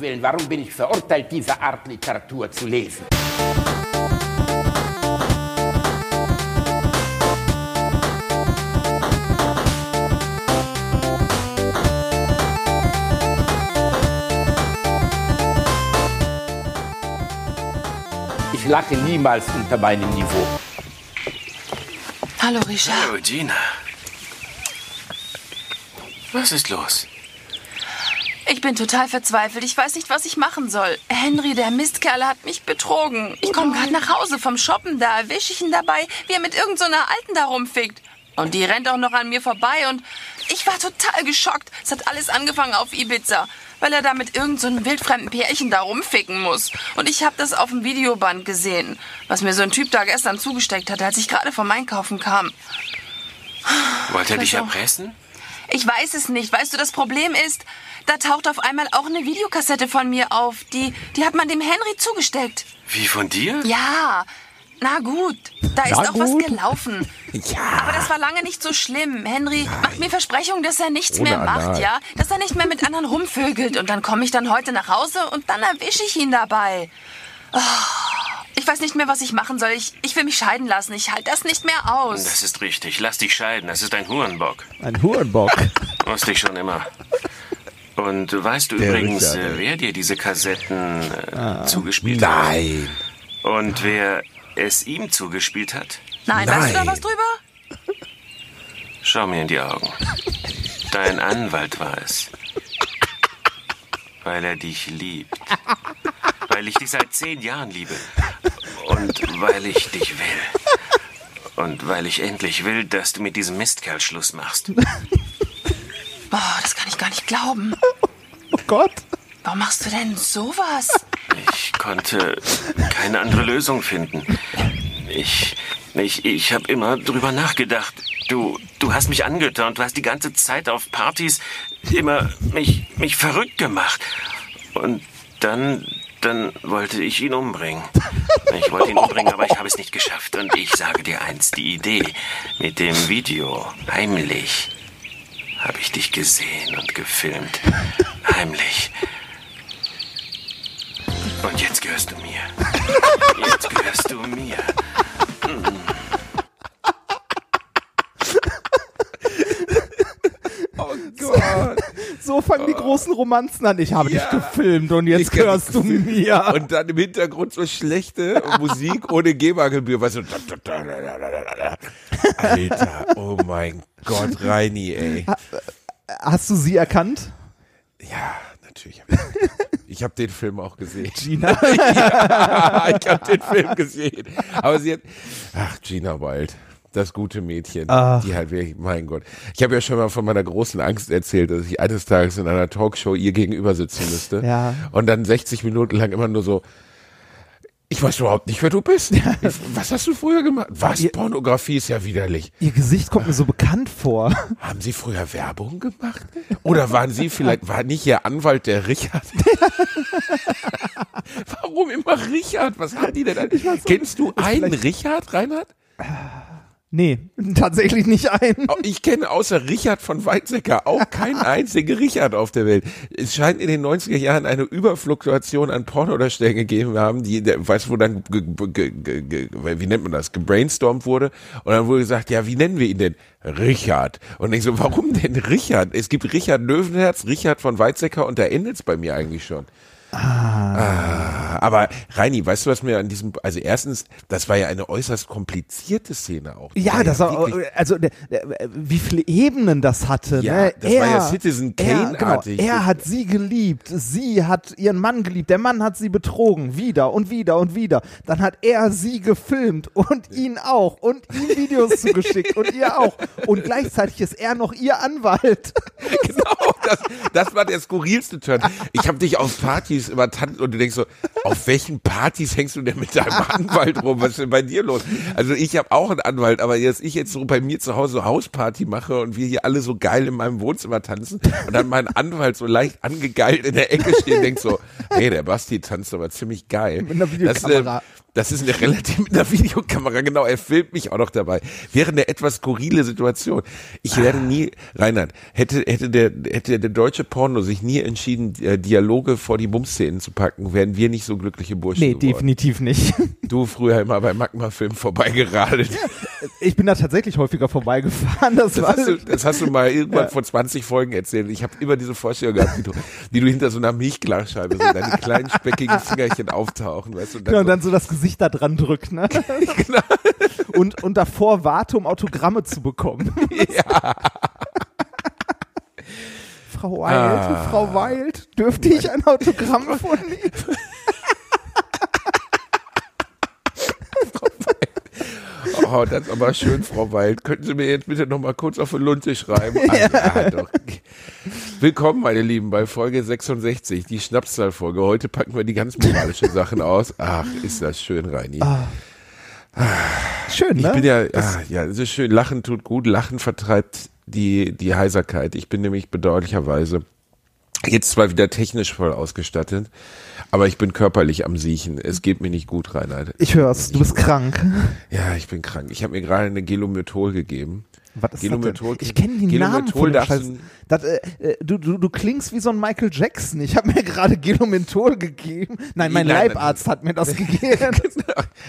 Willen, warum bin ich verurteilt, diese Art Literatur zu lesen? Ich lache niemals unter meinem Niveau. Hallo, Richard. Hallo, Gina. Was ist los? Ich bin total verzweifelt. Ich weiß nicht, was ich machen soll. Henry, der Mistkerl, hat mich betrogen. Ich komme gerade nach Hause vom Shoppen. Da erwische ich ihn dabei, wie er mit irgendeiner so Alten da rumfickt. Und die rennt auch noch an mir vorbei und ich war total geschockt. Es hat alles angefangen auf Ibiza, weil er da mit irgendeinem so wildfremden Pärchen da rumficken muss. Und ich habe das auf dem Videoband gesehen, was mir so ein Typ da gestern zugesteckt hat, als ich gerade vom Einkaufen kam. Wollte er dich erpressen? Ich weiß es nicht. Weißt du, das Problem ist, da taucht auf einmal auch eine Videokassette von mir auf. Die, die hat man dem Henry zugesteckt. Wie von dir? Ja, na gut. Da ist Na auch gut. was gelaufen. Ja. Aber das war lange nicht so schlimm. Henry macht mir Versprechungen, dass er nichts Ohne mehr macht, Anal. ja? Dass er nicht mehr mit anderen rumvögelt. Und dann komme ich dann heute nach Hause und dann erwische ich ihn dabei. Oh, ich weiß nicht mehr, was ich machen soll. Ich, ich will mich scheiden lassen. Ich halte das nicht mehr aus. Das ist richtig. Lass dich scheiden. Das ist ein Hurenbock. Ein Hurenbock. Wusste ich schon immer. Und weißt du Der übrigens, Richard, äh, wer dir diese Kassetten äh, zugespielt hat? Nein. Und wer es ihm zugespielt hat? Nein, weißt du da Nein. was drüber? Schau mir in die Augen. Dein Anwalt war es. Weil er dich liebt. Weil ich dich seit zehn Jahren liebe. Und weil ich dich will. Und weil ich endlich will, dass du mit diesem Mistkerl Schluss machst. Boah, das kann ich gar nicht glauben. Oh Gott. Warum machst du denn sowas? Ich konnte keine andere Lösung finden. Ich, ich, ich habe immer drüber nachgedacht. Du, du hast mich angetörnt. Du hast die ganze Zeit auf Partys immer mich, mich verrückt gemacht. Und dann, dann wollte ich ihn umbringen. Ich wollte ihn umbringen, aber ich habe es nicht geschafft. Und ich sage dir eins, die Idee mit dem Video, heimlich, habe ich dich gesehen und gefilmt. Heimlich. Und jetzt gehörst du mir. Jetzt gehörst du mir. Oh Gott. So fangen die großen Romanzen an. Ich habe Ja. dich gefilmt und jetzt Ich gehörst du mir. Und dann im Hintergrund so schlechte Musik ohne GEMA-Gebühr. Weißt du, Alter, oh mein Gott, Reini, ey. Hast du sie erkannt? Ja, natürlich. Hab ich ich habe den Film auch gesehen. Gina? ja, ich habe den Film gesehen. Aber sie hat, ach, Gina Wild. Das gute Mädchen, Ach. die halt wirklich, mein Gott. Ich habe ja schon mal von meiner großen Angst erzählt, dass ich eines Tages in einer Talkshow ihr gegenüber sitzen müsste. Ja. Und dann 60 Minuten lang immer nur so, ich weiß überhaupt nicht, wer du bist. Ich, was hast du früher gemacht? Was? Ihr- Pornografie ist ja widerlich. Ihr Gesicht kommt mir so bekannt vor. Haben Sie früher Werbung gemacht? Oder waren Sie vielleicht, war nicht Ihr Anwalt der Richard? Warum immer Richard? Was haben die denn? Kennst du einen Richard, Reinhard? Nee, tatsächlich nicht ein. Oh, Ich kenne außer Richard von Weizsäcker auch keinen einzigen Richard auf der Welt. Es scheint in den 90er Jahren eine Überfluktuation an Pornodarstellern gegeben haben, die, weißt du, wo dann, wie nennt man das, gebrainstormt wurde und dann wurde gesagt, ja, wie nennen wir ihn denn? Richard. Und ich so, warum denn Richard? Es gibt Richard Löwenherz, Richard von Weizsäcker und da endet's bei mir eigentlich schon. Ah, aber Reini, weißt du, was mir an diesem, also erstens, das war ja eine äußerst komplizierte Szene auch. Die Ja, das war, wirklich- also der, der, wie viele Ebenen das hatte. Ja, ne? das war ja Citizen er, genau, Kane-artig. er hat sie geliebt, sie hat ihren Mann geliebt, der Mann hat sie betrogen, wieder und wieder und wieder. Dann hat er sie gefilmt und ihn auch und ihm Videos zugeschickt und ihr auch. Und gleichzeitig ist er noch ihr Anwalt. genau, das, das war der skurrilste Turn. Ich habe dich auf Partys übertannt und du denkst so, auf welchen Partys hängst du denn mit deinem Anwalt rum? Was ist denn bei dir los? Also ich habe auch einen Anwalt, aber dass ich jetzt so bei mir zu Hause so Hausparty mache und wir hier alle so geil in meinem Wohnzimmer tanzen und dann mein Anwalt so leicht angegeilt in der Ecke steht und denkt so, hey, der Basti tanzt aber ziemlich geil. Mit einer Videokamera. Das, äh, Das ist eine relativ mit einer Videokamera, genau. Er filmt mich auch noch dabei. Wäre eine etwas skurrile Situation. Ich werde nie, Reinhard, hätte, hätte der, hätte der deutsche Porno sich nie entschieden, äh, Dialoge vor die Bumszenen zu packen, wären wir nicht so glückliche Burschen Nee, geworden. definitiv nicht. Du früher immer bei Magma-Film vorbeigeradelt. Ich bin da tatsächlich häufiger vorbeigefahren. Das, Das war hast, du, das hast du mal irgendwann vor 20 Folgen erzählt. Ich habe immer diese Vorstellung gehabt, wie du, wie du hinter so einer Milchglasscheibe so deine kleinen speckigen Fingerchen auftauchen, weißt du, und dann, Genau, und so, dann so das Gesicht da dran drückt, ne? Genau. und, und davor warte, um Autogramme zu bekommen. Frau Wild, Ah. Frau Wild, dürfte ich ein Autogramm von Ihnen? oh, das ist aber schön, Frau Wild. Könnten Sie mir jetzt bitte noch mal kurz auf die Lunte schreiben? Ah, ja, doch. Willkommen, meine Lieben, bei Folge 66, die Schnapszahlfolge. Heute packen wir die ganz moralischen Sachen aus. Ach, ist das schön, Reini. Schön, Ich ne? bin ja, ah, ja, es ist schön. Lachen tut gut. Lachen vertreibt die, die Heiserkeit. Ich bin nämlich bedauerlicherweise jetzt zwar wieder technisch voll ausgestattet, aber ich bin körperlich am Siechen. Es geht mir nicht gut, Reinhard. ich hör's, du bist krank. Ja, ich bin krank. Ich habe mir gerade eine Gelomethol gegeben. Was ist Gelomethol- das denn? Ich kenne die Namen von dem Scheiß. Das, äh, äh, du, du, du klingst wie so ein Michael Jackson. Ich habe mir gerade Gelomenthol gegeben. Nein, mein Nein, nein, Leibarzt hat mir das gegeben.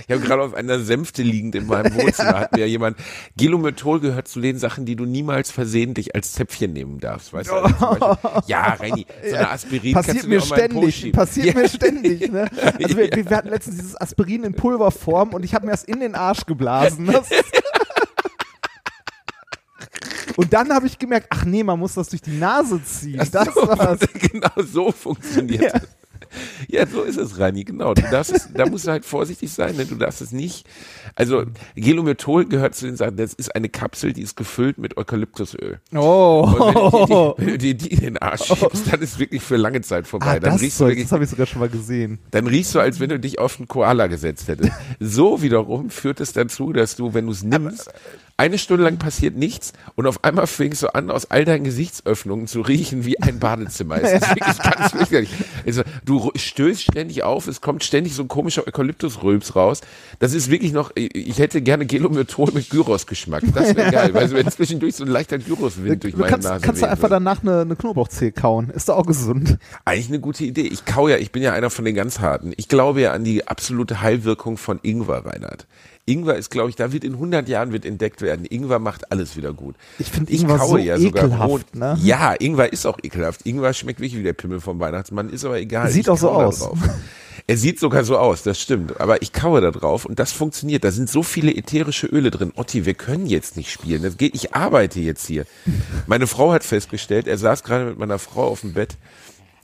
Ich habe gerade auf einer Sänfte liegend in meinem Wohnzimmer hat mir jemand Gelomethol gehört zu den Sachen, die du niemals versehentlich als Zäpfchen nehmen darfst, weißt du? Also ja, Reini, so eine Aspirin Passiert mir mir ständig, passiert ja. mir ständig. Ne? Also wir, wir hatten letztens dieses Aspirin in Pulverform und ich habe mir das in den Arsch geblasen. Das und dann habe ich gemerkt, ach nee, man muss das durch die Nase ziehen. Das so, war's. genau so funktioniert Ja. das. Ja, so ist es, Rani, genau. Du darfst es, da musst du halt vorsichtig sein, ne? du darfst es nicht. Also Gelomethol gehört zu den Sachen, das ist eine Kapsel, die ist gefüllt mit Eukalyptusöl. Und Oh, wenn du dir die, die in den Arsch schiebst, dann ist wirklich für lange Zeit vorbei. ah, dann das, riechst du Zeug, wirklich das habe ich sogar schon mal gesehen. dann riechst du, als wenn du dich auf einen Koala gesetzt hättest. So wiederum führt es dazu, dass du, wenn du es nimmst, eine Stunde lang passiert nichts und auf einmal fängst du an, aus all deinen Gesichtsöffnungen zu riechen wie ein Badezimmer. Es ist wirklich ganz fürchterlich. Also, du stößt ständig auf, es kommt ständig so ein komischer Eukalyptusrülps raus. Das ist wirklich noch, ich hätte gerne Gelomethol mit Gyros-Geschmack. Das wäre geil, weil wenn zwischendurch so ein leichter Gyroswind durch Du meine kannst, Nase kannst du einfach würde. danach eine, eine Knoblauchzehe kauen. Ist doch auch gesund. Eigentlich eine gute Idee. Ich kau ja, ich bin ja einer von den ganz harten. Ich glaube ja an die absolute Heilwirkung von Ingwer, Reinhard. Ingwer ist, glaube ich, da wird in 100 Jahren wird entdeckt werden. Ingwer macht alles wieder gut. Ich finde Ingwer so ekelhaft, ne? Ja, Ingwer ist auch ekelhaft. Ingwer schmeckt wirklich wie der Pimmel vom Weihnachtsmann, ist aber egal. Sieht Ich auch so aus. drauf. Er sieht sogar so aus, das stimmt. Aber ich kaue da drauf und das funktioniert. Da sind so viele ätherische Öle drin. Otti, wir können jetzt nicht spielen. Das geht, ich arbeite jetzt hier. Meine Frau hat festgestellt, er saß gerade mit meiner Frau auf dem Bett,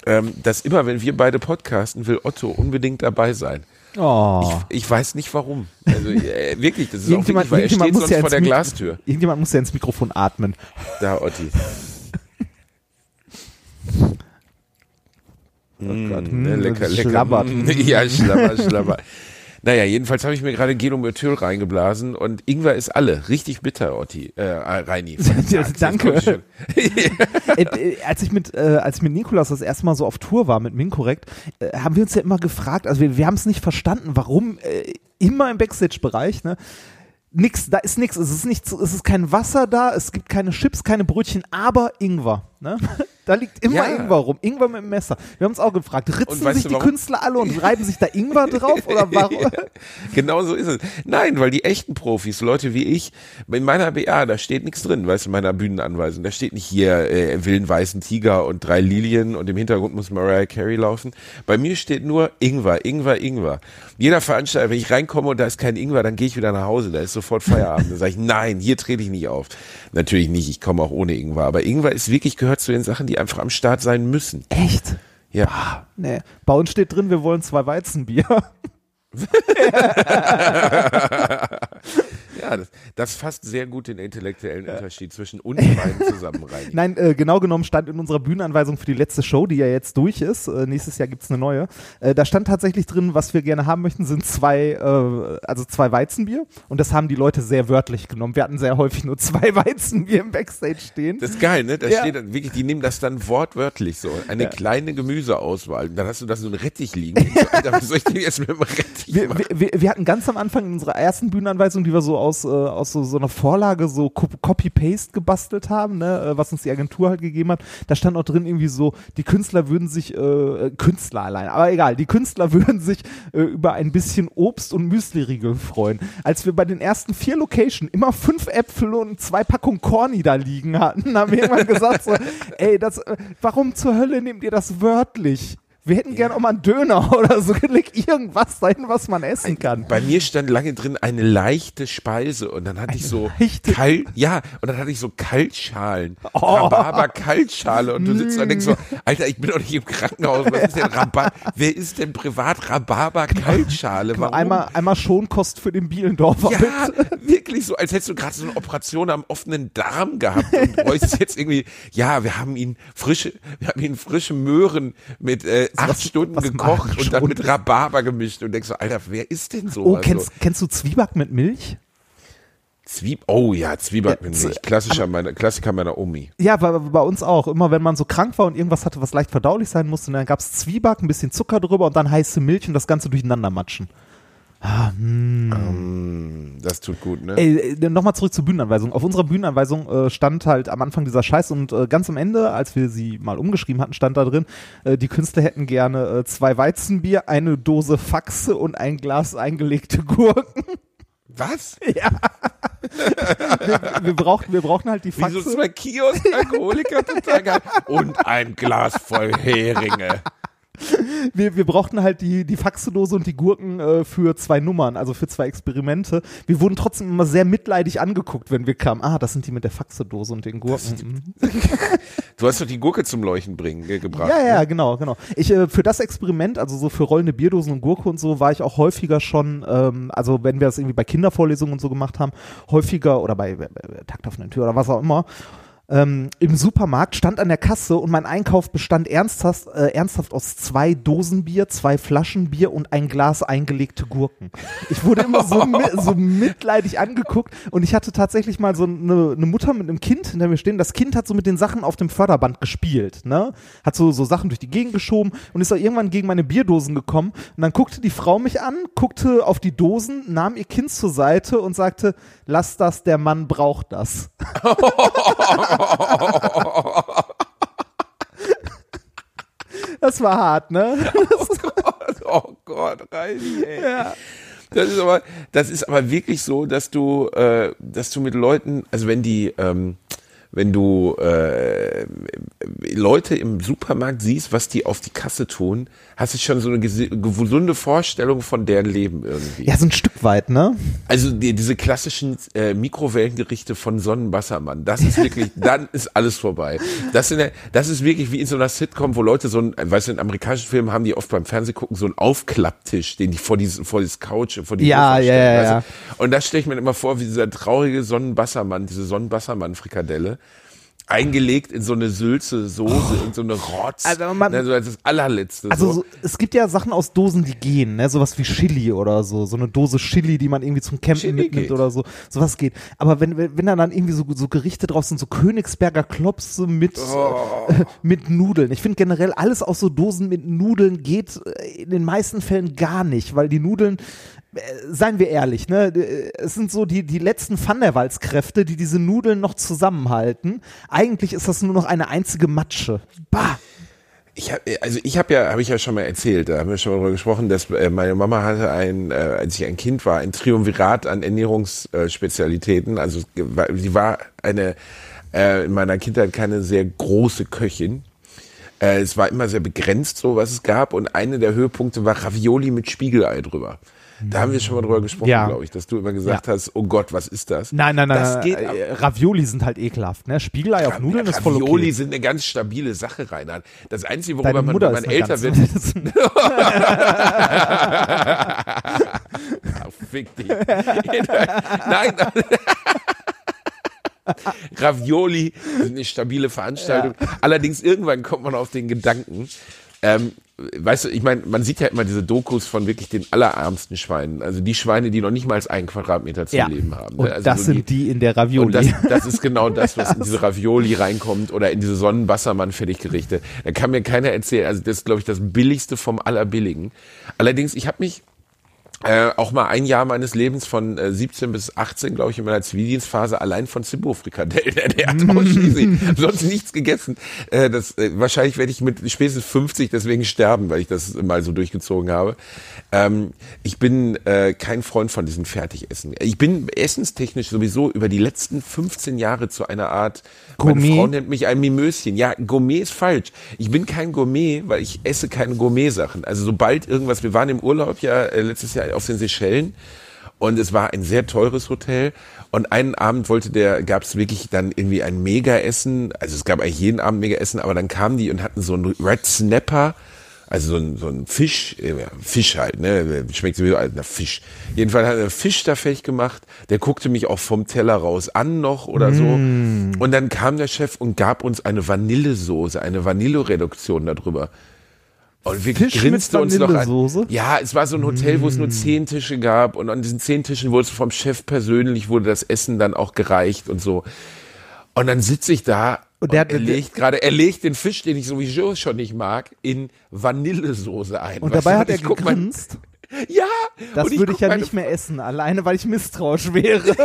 ähm, dass immer, wenn wir beide podcasten, will Otto unbedingt dabei sein. Oh. Ich, ich weiß nicht warum. Also äh, wirklich, das ist auch wirklich, weil er steht muss sonst ja vor ins der Mik- Glastür. Irgendjemand muss ja ins Mikrofon atmen. Da, Otti. Oh Gott, Ne, hm, lecker, lecker. Schlabbert. Mm, Ja, schlabber, schlabber. Naja, jedenfalls habe ich mir gerade Gelomethol reingeblasen und Ingwer ist alle. Richtig bitter, Otti. Äh, Reini. Ja, Sag's, danke. äh, äh, als ich mit äh, als ich mit Nikolas das erste Mal so auf Tour war mit Minkorrekt, äh, haben wir uns ja immer gefragt, also wir, wir haben es nicht verstanden, warum äh, immer im Backstage-Bereich, ne? Nix, da ist nichts, es ist nichts, es ist kein Wasser da, es gibt keine Chips, keine Brötchen, aber Ingwer, ne? Da liegt immer Ja. Ingwer rum, Ingwer mit dem Messer. Wir haben uns auch gefragt, ritzen sich die warum? Künstler alle und reiben sich da Ingwer drauf oder warum? Ja, genau so ist es. Nein, weil die echten Profis, Leute wie ich, in meiner BA, da steht nichts drin, weißt du, in meiner Bühnenanweisung. Da steht nicht hier äh, willen weißen Tiger und drei Lilien und im Hintergrund muss Mariah Carey laufen. Bei mir steht nur Ingwer, Ingwer, Ingwer. Jeder Veranstalter, wenn ich reinkomme und da ist kein Ingwer, dann gehe ich wieder nach Hause, da ist sofort Feierabend. Dann sage ich, nein, hier trete ich nicht auf. Natürlich nicht, ich komme auch ohne Ingwer. Aber Ingwer ist wirklich, gehört zu den Sachen, die einfach am Start sein müssen. Echt? Ja. Nee. Bei uns steht drin, wir wollen zwei Weizenbier. Ja, das, das fasst sehr gut den intellektuellen Unterschied zwischen uns beiden zusammen rein. Nein, äh, genau genommen stand in unserer Bühnenanweisung für die letzte Show, die ja jetzt durch ist, äh, nächstes Jahr gibt's eine neue, äh, da stand tatsächlich drin, was wir gerne haben möchten, sind zwei, äh, also zwei Weizenbier und das haben die Leute sehr wörtlich genommen. Wir hatten sehr häufig nur zwei Weizenbier im Backstage stehen. Das ist geil, ne? Da Ja. steht dann wirklich, die nehmen das dann wortwörtlich so. Eine kleine Gemüseauswahl. Und dann hast du da so einen Rettich liegen. So, Alter, was soll ich denn jetzt mit dem Rettich wir, machen? wir, wir, wir hatten ganz am Anfang in unserer ersten Bühnenanweisung, die wir so aus, äh, aus so, so einer Vorlage so Co- Copy-Paste gebastelt haben, ne, äh, was uns die Agentur halt gegeben hat, da stand auch drin irgendwie so, die Künstler würden sich, äh, äh, Künstler allein, aber egal, die Künstler würden sich äh, über ein bisschen Obst und Müsli-Riegel freuen. Als wir bei den ersten vier Locations immer fünf Äpfel und zwei Packungen Corny da liegen hatten, haben wir irgendwann gesagt so, ey, das, äh, warum zur Hölle nehmt ihr das wörtlich? Wir hätten gern auch mal einen Döner oder so. Leg irgendwas dahin, was man essen kann. Bei mir stand lange drin eine leichte Speise und dann hatte ich so leichte- kalt, ja, und dann hatte ich so Kaltschalen. Oh. Rhabarber Kaltschale und du sitzt da und denkst so, Alter, ich bin doch nicht im Krankenhaus, was ist denn Rhabarber? Wer ist denn privat Rhabarber Kaltschale? Warum? Einmal, einmal Schonkost für den Bielendorfer. Ja, wirklich so, als hättest du gerade so eine Operation am offenen Darm gehabt und bräuchtest jetzt irgendwie, ja, wir haben ihn frische, wir haben ihn frische Möhren mit äh, acht was- Stunden was gekocht und dann mit Rhabarber gemischt und denkst so, Alter, wer ist denn so? Oh, kennst, kennst du Zwieback mit Milch? Zwieb, oh ja, Zwieback mit Ja, Milch. Klassischer meiner, Klassiker meiner Omi. Ja, bei, bei uns auch. Immer wenn man so krank war und irgendwas hatte, was leicht verdaulich sein musste, dann gab's Zwieback, ein bisschen Zucker drüber und dann heiße Milch und das Ganze durcheinander matschen. Das tut gut, ne? Ey, äh, nochmal zurück zur Bühnenanweisung. Auf unserer Bühnenanweisung äh, stand halt am Anfang dieser Scheiß und äh, ganz am Ende, als wir sie mal umgeschrieben hatten, stand da drin, äh, die Künstler hätten gerne äh, zwei Weizenbier, eine Dose Faxe und ein Glas eingelegte Gurken. Was? Wir, wir, brauchten, wir brauchten halt die Faxe. zwei Kiosk-Alkoholiker. Und ein Glas voll Heringe. wir, wir brauchten halt die, die Faxedose und die Gurken äh, für zwei Nummern, also für zwei Experimente. Wir wurden trotzdem immer sehr mitleidig angeguckt, wenn wir kamen. Ah, das sind die mit der Faxedose und den Gurken. Du hast doch die Gurke zum Leuchten bringen, ge gebracht. Ja, ja, ne? genau, genau. Ich äh, für das Experiment, also so für rollende Bierdosen und Gurke und so, war ich auch häufiger schon, ähm, also wenn wir das irgendwie bei Kindervorlesungen und so gemacht haben, häufiger oder bei, bei, bei Takt auf einer Tür oder was auch immer. Ähm, Im Supermarkt stand an der Kasse und mein Einkauf bestand ernsthaft, äh, ernsthaft aus zwei Dosen Bier, zwei Flaschen Bier und ein Glas eingelegte Gurken. Ich wurde immer so, mi so mitleidig angeguckt und ich hatte tatsächlich mal so eine, eine Mutter mit einem Kind hinter mir stehen. Das Kind hat so mit den Sachen auf dem Förderband gespielt, ne? Hat so, so Sachen durch die Gegend geschoben und ist auch irgendwann gegen meine Bierdosen gekommen. Und dann guckte die Frau mich an, guckte auf die Dosen, nahm ihr Kind zur Seite und sagte, lass das, der Mann braucht das. Das war hart, ne? Oh Gott, Reini, ey. Das ist aber, das ist aber wirklich so, dass du, äh, dass du mit Leuten, also wenn die, ähm, wenn du äh, Leute im Supermarkt siehst, was die auf die Kasse tun, hast du schon so eine gesunde Vorstellung von deren Leben irgendwie. Ja, so ein Stück weit, ne? Also die, diese klassischen äh, Mikrowellengerichte von Sonnenwassermann, das ist wirklich, dann ist alles vorbei. Das, sind, das ist wirklich wie in so einer Sitcom, wo Leute so ein, weißt du, in amerikanischen Filmen haben die oft beim Fernsehgucken so einen Aufklapptisch, den die vor dieses, vor dieses Couch, vor die Ja, Sofa ja, stellen, ja, ja. Und das stelle ich mir immer vor, wie dieser traurige Sonnenwassermann, diese Sonnenwassermann-Frikadelle, eingelegt in so eine Sülze Soße, in so eine Rotz, Also man- ne, so als das allerletzte. Also so. es gibt ja Sachen aus Dosen, die gehen, ne? Sowas wie Chili oder so. So eine Dose Chili, die man irgendwie zum Campen Chili mitnimmt geht. oder so. Sowas geht. Aber wenn, wenn wenn da dann irgendwie so, so Gerichte drauf sind, so Königsberger Klopse mit, Oh. äh, mit Nudeln. Ich finde generell alles aus so Dosen mit Nudeln geht äh, in den meisten Fällen gar nicht, weil die Nudeln, seien wir ehrlich, ne? äh, Es sind so die, die letzten Van der Waals-Kräfte, die diese Nudeln noch zusammenhalten. Eigentlich ist das nur noch eine einzige Matsche. Bah! Ich hab, also ich habe ja, habe ich ja schon mal erzählt, da haben wir schon mal drüber gesprochen, dass äh, meine Mama hatte ein, äh, als ich ein Kind war, ein Triumvirat an Ernährungsspezialitäten. Also sie war eine äh, in meiner Kindheit keine sehr große Köchin. Äh, es war immer sehr begrenzt, so was es gab. Und eine der Höhepunkte war Ravioli mit Spiegelei drüber. Da haben wir schon mal drüber gesprochen, Ja. glaube ich, dass du immer gesagt Ja. hast, oh Gott, was ist das? Nein, nein, nein. Das nein, geht äh, Ravioli sind halt ekelhaft, ne? Spiegelei auf Nudeln ist voll Ravioli okay. sind eine ganz stabile Sache, Reinhard. Das Einzige, worüber man, man älter wird, Ach, fick dich. Nein. Ravioli sind eine stabile Veranstaltung. Allerdings irgendwann kommt man auf den Gedanken, ähm, weißt du, ich meine, man sieht ja immer diese Dokus von wirklich den allerärmsten Schweinen. Also die Schweine, die noch nicht mal als einen Quadratmeter zu Ja. leben haben. ne? Und Also das so sind die in der Ravioli. und das, das ist genau das, was in diese Ravioli reinkommt oder in diese Sonnenwassermann-Fertiggerichte. Da kann mir keiner erzählen. Also das ist, glaube ich, das Billigste vom Allerbilligen. Allerdings, ich habe mich äh, auch mal ein Jahr meines Lebens von äh, 17 bis 18, glaube ich, in meiner Zivildienstphase allein von Zimbo-Frikadellen ernährt. Ausschließlich. Sonst nichts gegessen. Äh, das, äh, wahrscheinlich werde ich mit spätestens 50 deswegen sterben, weil ich das mal so durchgezogen habe. Ähm, ich bin äh, kein Freund von diesen Fertigessen. Ich bin essenstechnisch sowieso über die letzten 15 Jahre zu einer Art, meine Gourmet? Frau nennt mich ein Mimöschen. Ja, Gourmet ist falsch. Ich bin kein Gourmet, weil ich esse keine Gourmet-Sachen. Also sobald irgendwas, wir waren im Urlaub ja äh, letztes Jahr auf den Seychellen und es war ein sehr teures Hotel und einen Abend wollte der, gab es wirklich dann irgendwie ein Mega-Essen, also es gab eigentlich jeden Abend Mega-Essen, aber dann kamen die und hatten so einen Red Snapper, also so ein, so ein Fisch, äh, Fisch halt, ne, schmeckt sowieso als Fisch. Jedenfalls hat er Fisch da fertig gemacht, der guckte mich auch vom Teller raus an noch oder so. Und dann kam der Chef und gab uns eine Vanillesoße, eine Vanillereduktion darüber. Und wir Fisch mit grinste uns noch an. Ja, es war so ein Hotel, wo es nur zehn Tische gab und an diesen zehn Tischen wurde es vom Chef persönlich, wurde das Essen dann auch gereicht und so. Und dann sitze ich da und, Und der hat- er legt gerade, er legt den Fisch, den ich sowieso schon nicht mag, in Vanillesoße ein. Und Weißt dabei du, hat er guck mal- gegrinst. Ja, Das ich würde ich guck ja nicht mehr essen, alleine weil ich misstrauisch wäre.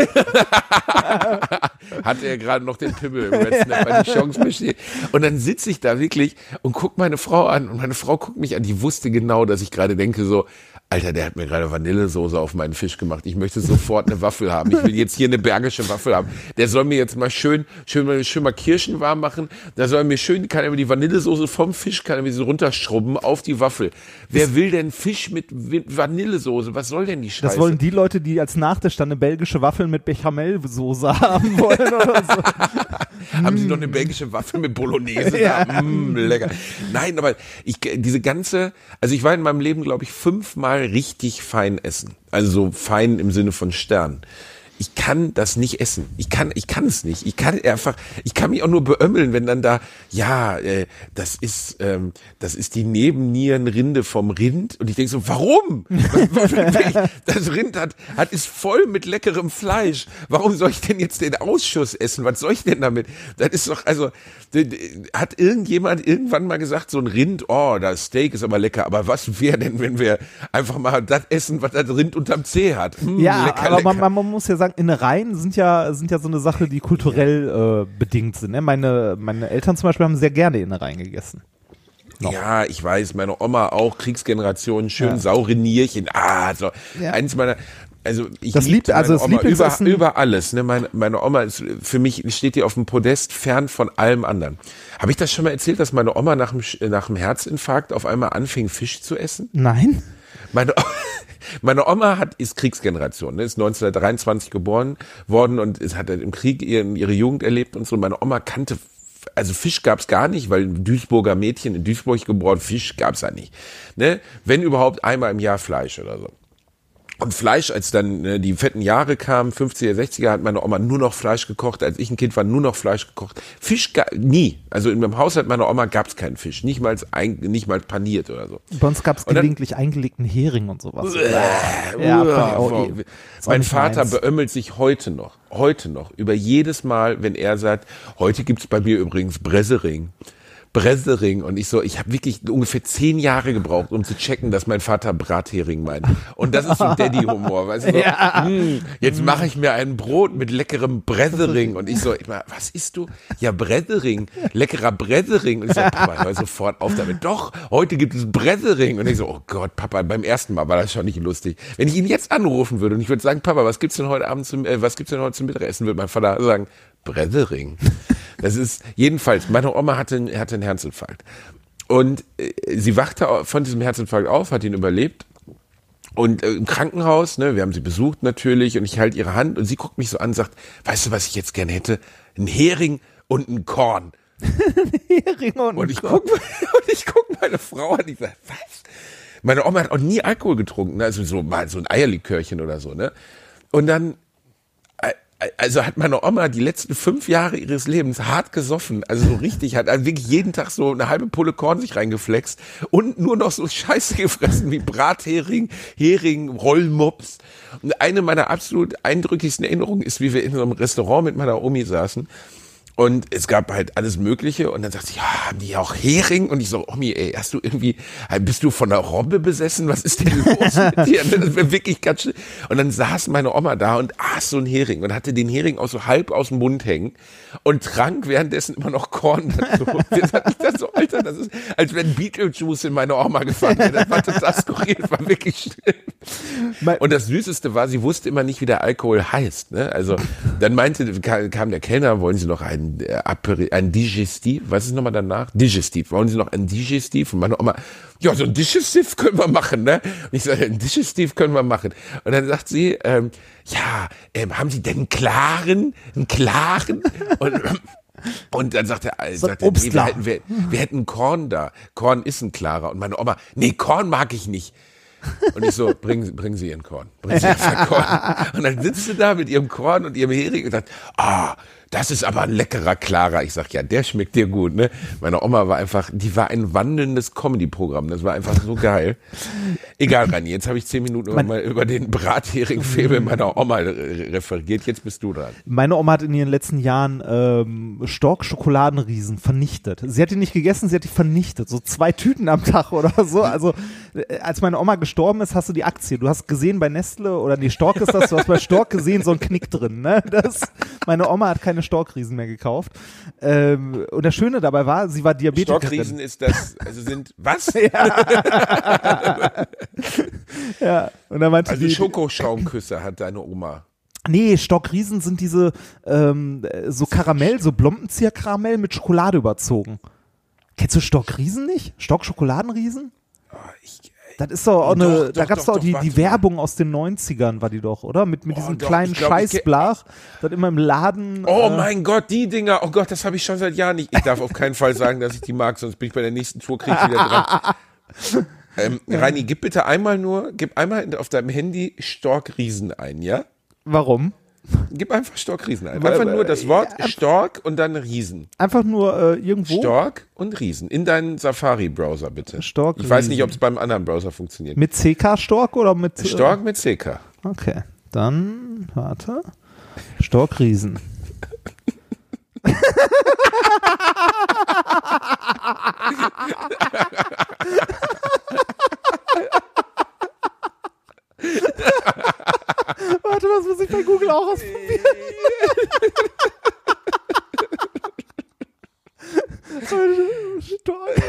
hatte er gerade noch den Pimmel im Snap, weil die Chance besteht. Und dann sitze ich da wirklich und guck meine Frau an und meine Frau guckt mich an, die wusste genau, dass ich gerade denke so, Alter, der hat mir gerade Vanillesoße auf meinen Fisch gemacht. Ich möchte sofort eine Waffel haben. Ich will jetzt hier eine bergische Waffel haben. Der soll mir jetzt mal schön, schön, mal- schön mal Kirschen warm machen. Da soll er mir schön, kann er mir die Vanillesoße vom Fisch, kann er mir so runterschrubben auf die Waffel. Wer will denn Fisch mit Vanillesoße? Was soll denn die Scheiße? Das wollen die Leute, die als Nachtisch dann eine belgische Waffel mit Bechamelsoße haben wollen oder so. Haben Sie noch eine belgische Waffel mit Bolognese Ja. da? Mm, lecker. Nein, aber ich, diese ganze, also ich war in meinem Leben, glaube ich, fünfmal richtig fein essen. Also so fein im Sinne von Stern. Ich kann das nicht essen. Ich kann, ich kann es nicht. Ich kann einfach, ich kann mich auch nur beömmeln, wenn dann da, ja, äh, das ist, ähm, das ist die Nebennierenrinde vom Rind. Und ich denke so, warum? das Rind hat, hat, ist voll mit leckerem Fleisch. Warum soll ich denn jetzt den Ausschuss essen? Was soll ich denn damit? Das ist doch, also, hat irgendjemand irgendwann mal gesagt, so ein Rind, oh, das Steak ist aber lecker. Aber was wäre denn, wenn wir einfach mal das essen, was das Rind unterm Zeh hat? Mm, Ja, lecker, aber lecker. man, man muss ja sagen, Innereien sind ja, sind ja so eine Sache, die kulturell äh, bedingt sind. Ne? Meine, meine Eltern zum Beispiel haben sehr gerne Innereien gegessen. noch. Ja, ich weiß, meine Oma auch, Kriegsgeneration, schön Ja. saure Nierchen. Ah, so. Ja. Eins meiner, also ich Das liebt- also das Oma über, über alles. Ne? Meine, meine Oma ist für mich, steht die auf dem Podest fern von allem anderen. Habe ich das schon mal erzählt, dass meine Oma nach dem, nach dem Herzinfarkt auf einmal anfing, Fisch zu essen? Nein? Meine, meine Oma hat, ist Kriegsgeneration, ne, ist 1923 geboren worden und hat im Krieg ihre Jugend erlebt und so. Meine Oma kannte, also Fisch gab's gar nicht, weil Duisburger Mädchen in Duisburg geboren, Fisch gab's da nicht. Ne? Wenn überhaupt einmal im Jahr Fleisch oder so. Und Fleisch, als dann äh, die fetten Jahre kamen, 50er, 60er, hat meine Oma nur noch Fleisch gekocht. Als ich ein Kind war, nur noch Fleisch gekocht. Fisch nie. Also in meinem Haushalt meiner Oma gab's keinen Fisch. Nicht mal, ein, nicht mal paniert oder so. Bei uns gab es gelegentlich eingelegten Hering und sowas. Ja, Ja, ich auch mein Vater meins. beömmelt sich heute noch, heute noch, über jedes Mal, wenn er sagt, heute gibt's bei mir übrigens Bressering. Bressering und ich so, ich habe wirklich ungefähr zehn Jahre gebraucht, um zu checken, dass mein Vater Brathering meint. Und das ist so Daddy-Humor, weißt du? So, "Hm, jetzt mache ich mir ein Brot mit leckerem Bressering und ich so, immer, was isst du? Ja, Bressering, leckerer Bressering. Und ich so, Papa, hör sofort auf damit. Doch, heute gibt es Bressering. Und ich so, oh Gott, Papa, beim ersten Mal war das schon nicht lustig. Wenn ich ihn jetzt anrufen würde und ich würde sagen, Papa, was gibt's denn heute Abend zum, äh, was gibt's denn heute zum Mittagessen, würde mein Vater sagen, Bressering. Das ist, jedenfalls, meine Oma hatte, einen- hatte einen Herzinfarkt. Und äh, sie wachte von diesem Herzinfarkt auf, hat ihn überlebt. Und äh, im Krankenhaus, ne, wir haben sie besucht natürlich und ich halte ihre Hand und sie guckt mich so an und sagt, weißt du, was ich jetzt gerne hätte? Ein Hering und ein Korn. Hering und, Und ich guck, und ich guck meine Frau an, ich sag, was? Meine Oma hat auch nie Alkohol getrunken, ne? also so mal so ein Eierlikörchen oder so, ne? Und dann also hat meine Oma die letzten fünf Jahre ihres Lebens hart gesoffen, also so richtig, hat wirklich jeden Tag so eine halbe Pulle Korn sich reingeflext und nur noch so Scheiße gefressen wie Brathering, Hering, Rollmops. Und eine meiner absolut eindrücklichsten Erinnerungen ist, wie wir in so einem Restaurant mit meiner Omi saßen und es gab halt alles Mögliche. Und dann sagt sie, ja, haben die auch Hering? Und ich so, Omi, ey, hast du irgendwie, bist du von der Robbe besessen? Was ist denn los mit dir? Das war wirklich ganz schön. Und dann saß meine Oma da und aß so ein Hering und hatte den Hering auch so halb aus dem Mund hängen und trank währenddessen immer noch Korn dazu. Wir sagten das so, Alter, das ist, als wenn Beetlejuice in meine Oma gefangen wäre. Das war total skurril, das war wirklich schlimm. Und das Süßeste war, sie wusste immer nicht, wie der Alkohol heißt. Ne? Also dann meinte, kam der Kellner, wollen Sie noch einen ein, äh, ein Digestiv, was ist nochmal danach? Digestiv. Wollen Sie noch ein Digestiv? Und meine Oma, ja, so ein Digestiv können wir machen, ne? Und ich sage, ein Digestiv können wir machen. Und dann sagt sie, ähm, ja, ähm, haben Sie denn einen klaren, einen klaren? Und, und dann sagt er, so sagt er nee, wir, hätten, wir, wir hätten Korn da. Korn ist ein klarer. Und meine Oma, nee, Korn mag ich nicht. Und ich so, bringen, bringen Sie Ihren Korn. Bringen Sie Ihren Korn. Und dann sitzt sie da mit ihrem Korn und ihrem Hering und sagt, ah, das ist aber ein leckerer Klarer. Ich sag, ja, der schmeckt dir gut, ne? Meine Oma war einfach, die war ein wandelndes Comedy-Programm. Das war einfach so geil. Egal, Rani, jetzt habe ich zehn Minuten Man, mal über den Brathering-Febel meiner Oma referiert. Jetzt bist du dran. Meine Oma hat in ihren letzten Jahren ähm, Stork-Schokoladenriesen vernichtet. Sie hat die nicht gegessen, sie hat die vernichtet. So zwei Tüten am Tag oder so. Also, äh, als meine Oma gestorben ist, hast du die Aktie. Du hast gesehen bei Nestle oder nee, Stork ist das, du hast bei Stork gesehen, so ein Knick drin, ne? Das, meine Oma hat keine Storkriesen mehr gekauft. Ähm, und das Schöne dabei war, sie war Diabetikerin. Storkriesen ist das, also sind, was? ja. ja. Und dann meinte also Schokoschaumküsse hat deine Oma. Nee, Stockriesen sind diese ähm, so Karamell, so Blombenzieher-Karamell mit Schokolade überzogen. Kennst du Stockriesen nicht? Stock-Schokoladenriesen? Oh, ich, das ist doch auch eine, doch, da gab es doch, doch, die, die Werbung aus den 90ern, war die doch, oder? Mit, mit oh, diesem doch, kleinen glaub, Scheißblach, das immer im Laden. Oh äh, mein Gott, die Dinger, oh Gott, das habe ich schon seit Jahren nicht. Ich darf auf keinen Fall sagen, dass ich die mag, sonst bin ich bei der nächsten Tour, krieg ich wieder dran. ähm. Reini, gib bitte einmal nur, gib einmal auf deinem Handy Storkriesen ein, ja? Warum? Gib einfach Storkriesen ein. Einfach nur das Wort Stork und dann Riesen. Einfach nur äh, irgendwo. Stork und Riesen. In deinen Safari-Browser bitte. Stork. Ich weiß nicht, ob es beim anderen Browser funktioniert. Mit CK Stork oder mit. Äh, Stork äh, mit CK. Okay. Dann, warte. Stork Riesen. Warte, was muss ich bei Google auch ausprobieren? Stark.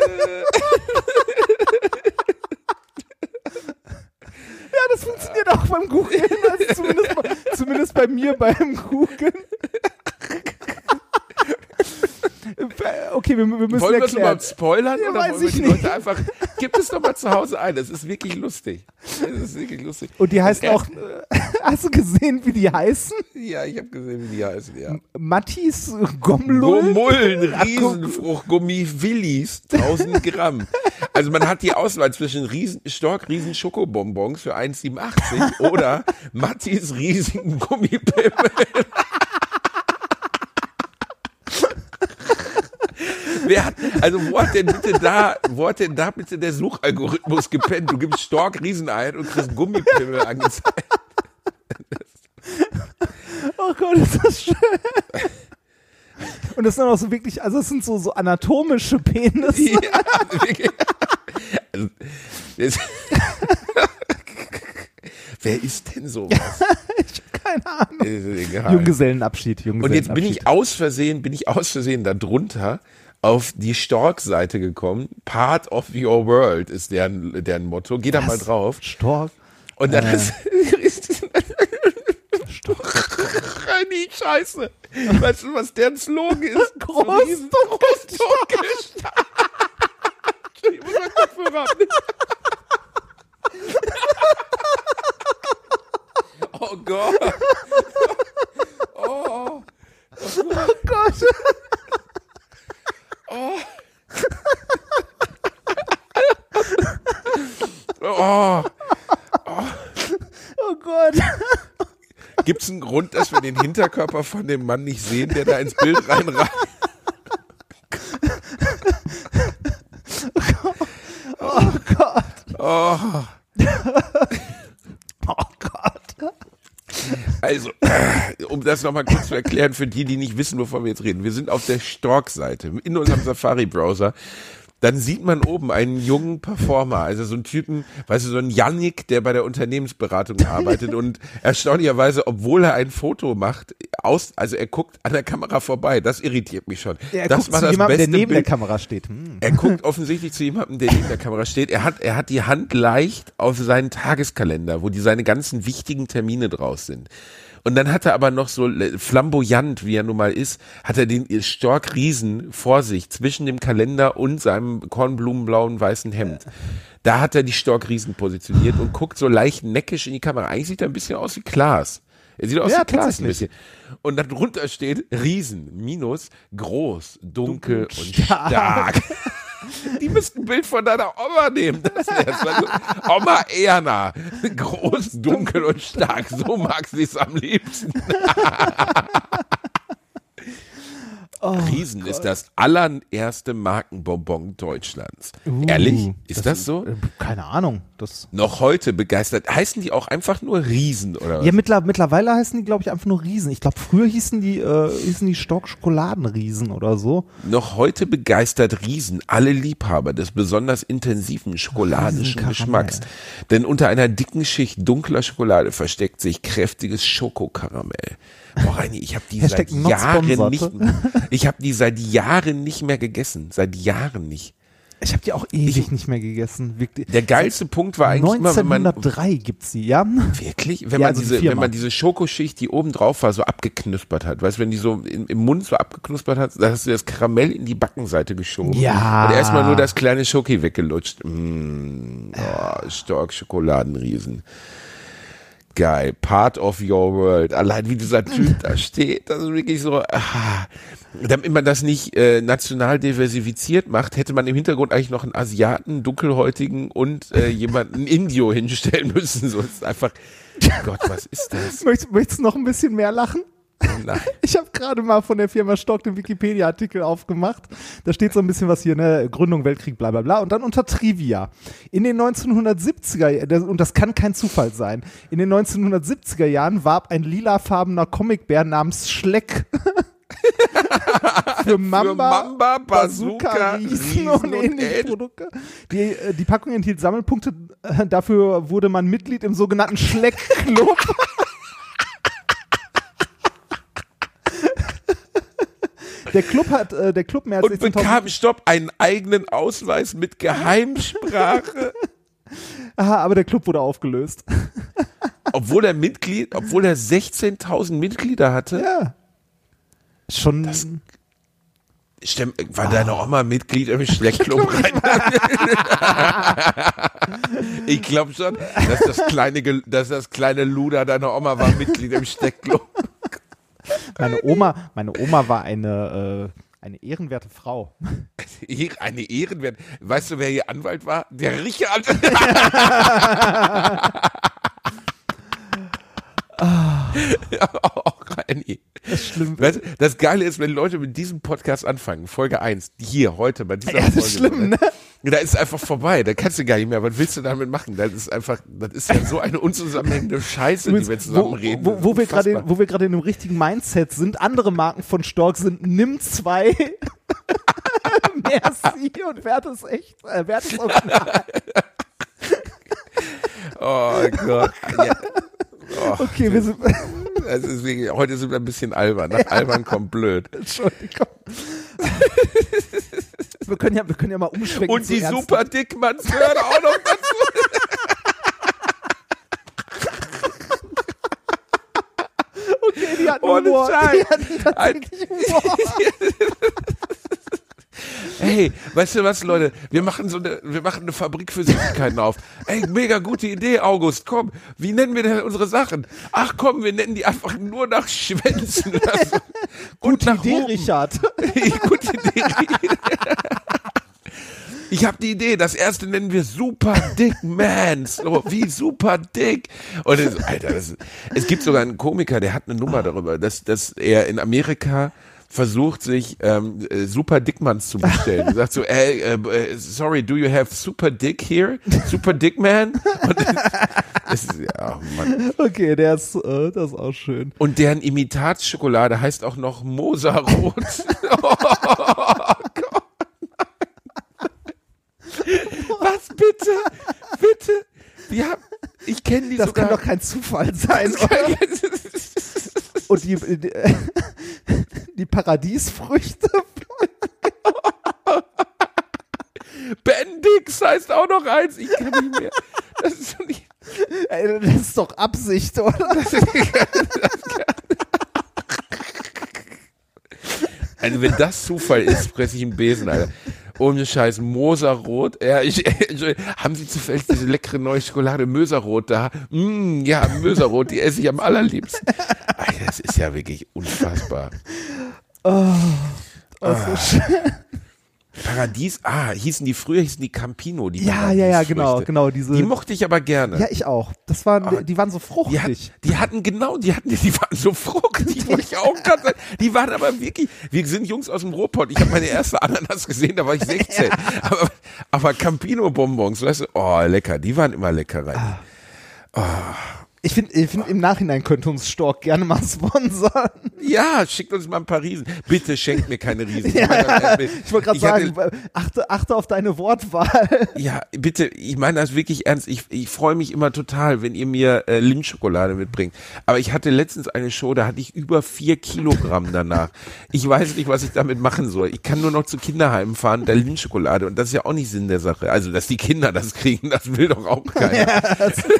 ja, das funktioniert auch beim Googlen. Also zumindest, bei, zumindest bei mir beim Googlen. Okay, wir, wir müssen Wollen wir es mal spoilern? Ja, oder weiß wollen wir ich die nicht. Leute einfach, gib es doch mal zu Hause ein. Das ist wirklich lustig. Das ist wirklich lustig. Und die heißen auch, äh, hast du gesehen, wie die heißen? Ja, ich habe gesehen, wie die heißen, ja. Mattis Gomlull. Gomullen, Riesenfruchtgummi Willis, 1000 Gramm. Also man hat die Auswahl zwischen Riesen, Stork Riesen Schokobonbons für 1,87 oder Mattis riesigen Gummipimmel. Wer hat, also wo hat denn bitte da, wo hat denn da bitte der Suchalgorithmus gepennt? Du gibst Stork Riesen ein und kriegst Gummipimmel angezeigt. Oh Gott, ist das schön. Und das sind auch so wirklich, also es sind so, so anatomische Penisse. Ja, wirklich. Also, das, Wer ist denn sowas? ich habe keine Ahnung. Junggesellenabschied, Junggesellenabschied. Und jetzt bin ich aus Versehen, bin ich aus Versehen da drunter auf die Stork-Seite gekommen. Part of your world ist deren, deren Motto. Geh da mal drauf. Stork. Und dann äh. ist, Stork. Nee, scheiße. Weißt du, was deren Slogan ist? Groß, Groß, Ich muss mal Kopfhörer abnehmen. Oh Gott. Oh. Oh Gott. Oh. Oh, Oh Gott. gibt's einen Grund, dass wir den Hinterkörper von dem Mann nicht sehen, der da ins Bild reinreißt? Oh Gott. Oh. Oh Gott. Also, äh, um das nochmal kurz zu erklären für die, die nicht wissen, wovon wir jetzt reden. Wir sind auf der Stork-Seite in unserem Safari-Browser. Dann sieht man oben einen jungen Performer, also so einen Typen, weißt du, so einen Yannick, der bei der Unternehmensberatung arbeitet und erstaunlicherweise, obwohl er ein Foto macht, aus, also er guckt an der Kamera vorbei. Das irritiert mich schon. Er das guckt zu jemandem, der neben der Kamera steht. Hm. er guckt offensichtlich zu jemandem, der neben der Kamera steht. Er hat, er hat die Hand leicht auf seinen Tageskalender, wo die seine ganzen wichtigen Termine draus sind. Und dann hat er aber noch so flamboyant, wie er nun mal ist, hat er den Stork Riesen vor sich zwischen dem Kalender und seinem kornblumenblauen weißen Hemd. Da hat er die Stork Riesen positioniert und guckt so leicht neckisch in die Kamera. Eigentlich sieht er ein bisschen aus wie Klaas. Er sieht aus Ja, wie Klaas ein bisschen. Und dann drunter steht Riesen minus groß, dunkel, Dunkel, und stark. Die müssten ein Bild von deiner Oma nehmen. Das. Also, Oma Erna. Groß, dunkel und stark. So mag sie es am liebsten. Oh Riesen ist das allererste Markenbonbon Deutschlands. Ehrlich? Ist das, so? äh, Keine Ahnung. Das Noch heute begeistert. Heißen die auch einfach nur Riesen oder was? ja, mittler, mittlerweile heißen die, glaube ich, einfach nur Riesen. Ich glaube, früher hießen die, äh, hießen die Stock-Schokoladenriesen oder so. Noch heute begeistert Riesen alle Liebhaber des besonders intensiven schokoladischen. Geschmacks. Denn unter einer dicken Schicht dunkler Schokolade versteckt sich kräftiges Schokokaramell. Boah, Reini, ich habe die seit Jahren nicht, ich habe die seit Jahren nicht mehr gegessen. Seit Jahren nicht. Ich habe die auch ewig nicht mehr gegessen. Wirklich. Der geilste Punkt war eigentlich immer, wenn man 1903 gibt's sie, ja? Wirklich? Wenn Ja, man also die diese, wenn man diese Schokoschicht, die oben drauf war, so abgeknuspert hat, weißt du, wenn die so im, im Mund so abgeknuspert hat, dann hast du das Karamell in die Backenseite geschoben. Ja. Und erstmal nur das kleine Schoki weggelutscht. Mm, oh, stark Schokoladenriesen. Geil. Part of your world. Allein wie dieser Typ da steht, das ist wirklich so, ah. Damit man das nicht äh, national diversifiziert macht, hätte man im Hintergrund eigentlich noch einen Asiaten, dunkelhäutigen und äh, jemanden Indio hinstellen müssen. So ist einfach, Gott, was ist das? Möchtest, möchtest du noch ein bisschen mehr lachen? Nein. Ich habe gerade mal von der Firma Stock den Wikipedia-Artikel aufgemacht. Da steht so ein bisschen was hier, ne? Gründung, Weltkrieg, bla bla bla. Und dann unter Trivia. In den 1970er, das- und das kann kein Zufall sein, in den 1970er Jahren warb ein lilafarbener Comicbär namens Schleck für Mamba, Mamba, Bazooka, Riesen, Riesen und ähnliche Ähnl- Produkte. Die, äh, die Packung enthielt Sammelpunkte. Dafür wurde man Mitglied im sogenannten Schleck-Club. Der Club hat, äh, der Club mehr als Und 16.000 bekam, stopp, einen eigenen Ausweis mit Geheimsprache. Aha, aber der Club wurde aufgelöst. obwohl er Mitglied, obwohl er 16.000 Mitglieder hatte. Ja. Schon. Stimmt, war deine Oma Mitglied im Schlechtklub rein? ich glaube schon, dass das kleine, dass das kleine Luder deiner Oma war Mitglied im Steckklub. meine Oma, meine Oma war eine, äh, eine ehrenwerte Frau. Eine Ehrenwert. Weißt du, wer ihr Anwalt war? Der Richard. oh, Reini. Das ist schlimm. Weißt, das Geile ist, wenn Leute mit diesem Podcast anfangen, Folge 1, hier, heute, bei dieser Ja, das Folge. ist schlimm, ne? Da ist einfach vorbei, da kannst du gar nicht mehr, was willst du damit machen? Das ist einfach, das ist ja so eine unzusammenhängende Scheiße, die wir zusammen wo, reden. wo, wo, wir gerade, wo wir gerade in einem richtigen Mindset sind, andere Marken von Stork sind Nimm 2, Merci und Wertes echt, äh, Wertes Original. Oh Gott. Ja. Oh, Okay, wir sind, wirklich, heute sind wir ein bisschen albern. Nach albern kommt blöd. Entschuldigung. wir können ja, wir können ja mal umschwenken. Und die Super Dickmanns gehören auch noch dazu. Okay, die hatten Ohne Humor. Scheiß. Die hatten tatsächlich Humor. Hey, weißt du was, Leute? Wir machen so eine, wir machen eine Fabrik für Süßigkeiten auf. Ey, mega gute Idee, August. Komm, wie nennen wir denn unsere Sachen? Ach komm, wir nennen die einfach nur nach Schwänzen. oder so. Und Gute nach Idee, Hupen. Richard. Gute Idee. Ich habe die Idee, das erste nennen wir Super Dick Man. So, wie Super Dick. Und es, Alter, das, es gibt sogar einen Komiker, der hat eine Nummer darüber, dass, dass er in Amerika versucht, sich ähm, äh, Super Dickmanns zu bestellen. Sagt so, äh, äh, sorry, do you have Super Dick here? Super Dick Man? Und, das ist, ja, oh Mann. Okay, der ist, äh, das ist auch schön. Und deren Imitatschokolade heißt auch noch Moserrot. oh Gott. Was bitte? Bitte? Haben, ich kenne die Das sogar. kann doch kein Zufall sein, oder? Und die, die, die Paradiesfrüchte. Bendix heißt auch noch eins. Ich kann nicht mehr. Das ist doch nicht. Ey, das ist doch Absicht, oder? Also wenn das Zufall ist, fresse ich einen Besen, Alter. Ohne Scheiß, Moserrot. Ja, ich, haben Sie zufällig diese leckere neue Schokolade Möserrot da? Mm, ja, Möserrot, die esse ich am allerliebsten. Alter, das ist ja wirklich unfassbar. Oh, so schön. Paradies, ah, hießen die früher, hießen die Campino, die Ja, ja, ja, genau, genau. Diese, Die mochte ich aber gerne. ja, ich auch. Das waren, Aber die waren so Die, hat, fruchtig. die hatten genau, die hatten, die waren so fruchtig, wollte ich auch gerade sagen. Die waren aber wirklich, wir sind Jungs aus dem Ruhrpott. Ich habe meine erste Ananas gesehen, da war ich 16. Aber, aber Campino Bonbons, weißt du, oh, lecker, die waren immer lecker rein. Ich finde, ich find, im Nachhinein könnte uns Stork gerne mal sponsern. Ja, schickt uns mal ein paar Riesen. Bitte schenkt mir keine Riesen. Ja, ich wollte gerade Ich hatte- sagen, achte, achte auf deine Wortwahl. Ja, bitte, ich meine das wirklich ernst. Ich, ich freue mich immer total, wenn ihr mir äh, Lindschokolade mitbringt. Aber ich hatte letztens eine Show, da hatte ich über vier Kilogramm danach. Ich weiß nicht, was ich damit machen soll. Ich kann nur noch zu Kinderheimen fahren, der Lindschokolade. Und das ist ja auch nicht Sinn der Sache. Also, dass die Kinder das kriegen, das will doch auch keiner.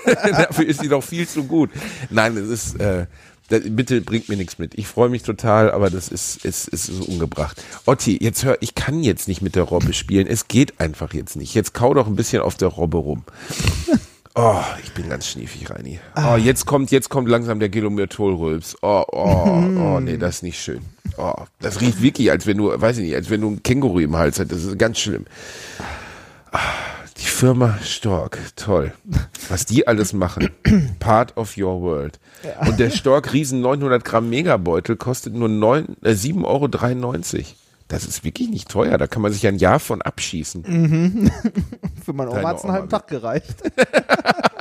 Dafür ist sie doch viel zu gut. Nein, es ist, äh, das, bitte bringt mir nichts mit. Ich freue mich total, aber das ist, ist, ist so ungebracht. Otti, jetzt hör, ich kann jetzt nicht mit der Robbe spielen. Es geht einfach jetzt nicht. Jetzt kau doch ein bisschen auf der Robbe rum. Oh, ich bin ganz schniefig, Reini. Oh, jetzt kommt, jetzt kommt langsam der Gelomyrtol-Rülps. Oh, oh, oh, nee, das ist nicht schön. Oh, das riecht wirklich, als wenn du, weiß ich nicht, als wenn du ein Känguru im Hals hast. Das ist ganz schlimm. Die Firma Stork, toll. Was die alles machen. Part of your world. Und der Stork Riesen 900 Gramm Megabeutel kostet nur äh, 7,93 Euro. Das ist wirklich nicht teuer. Da kann man sich ein Jahr von abschießen. Für meine Oma hat es einen halben Tag gereicht.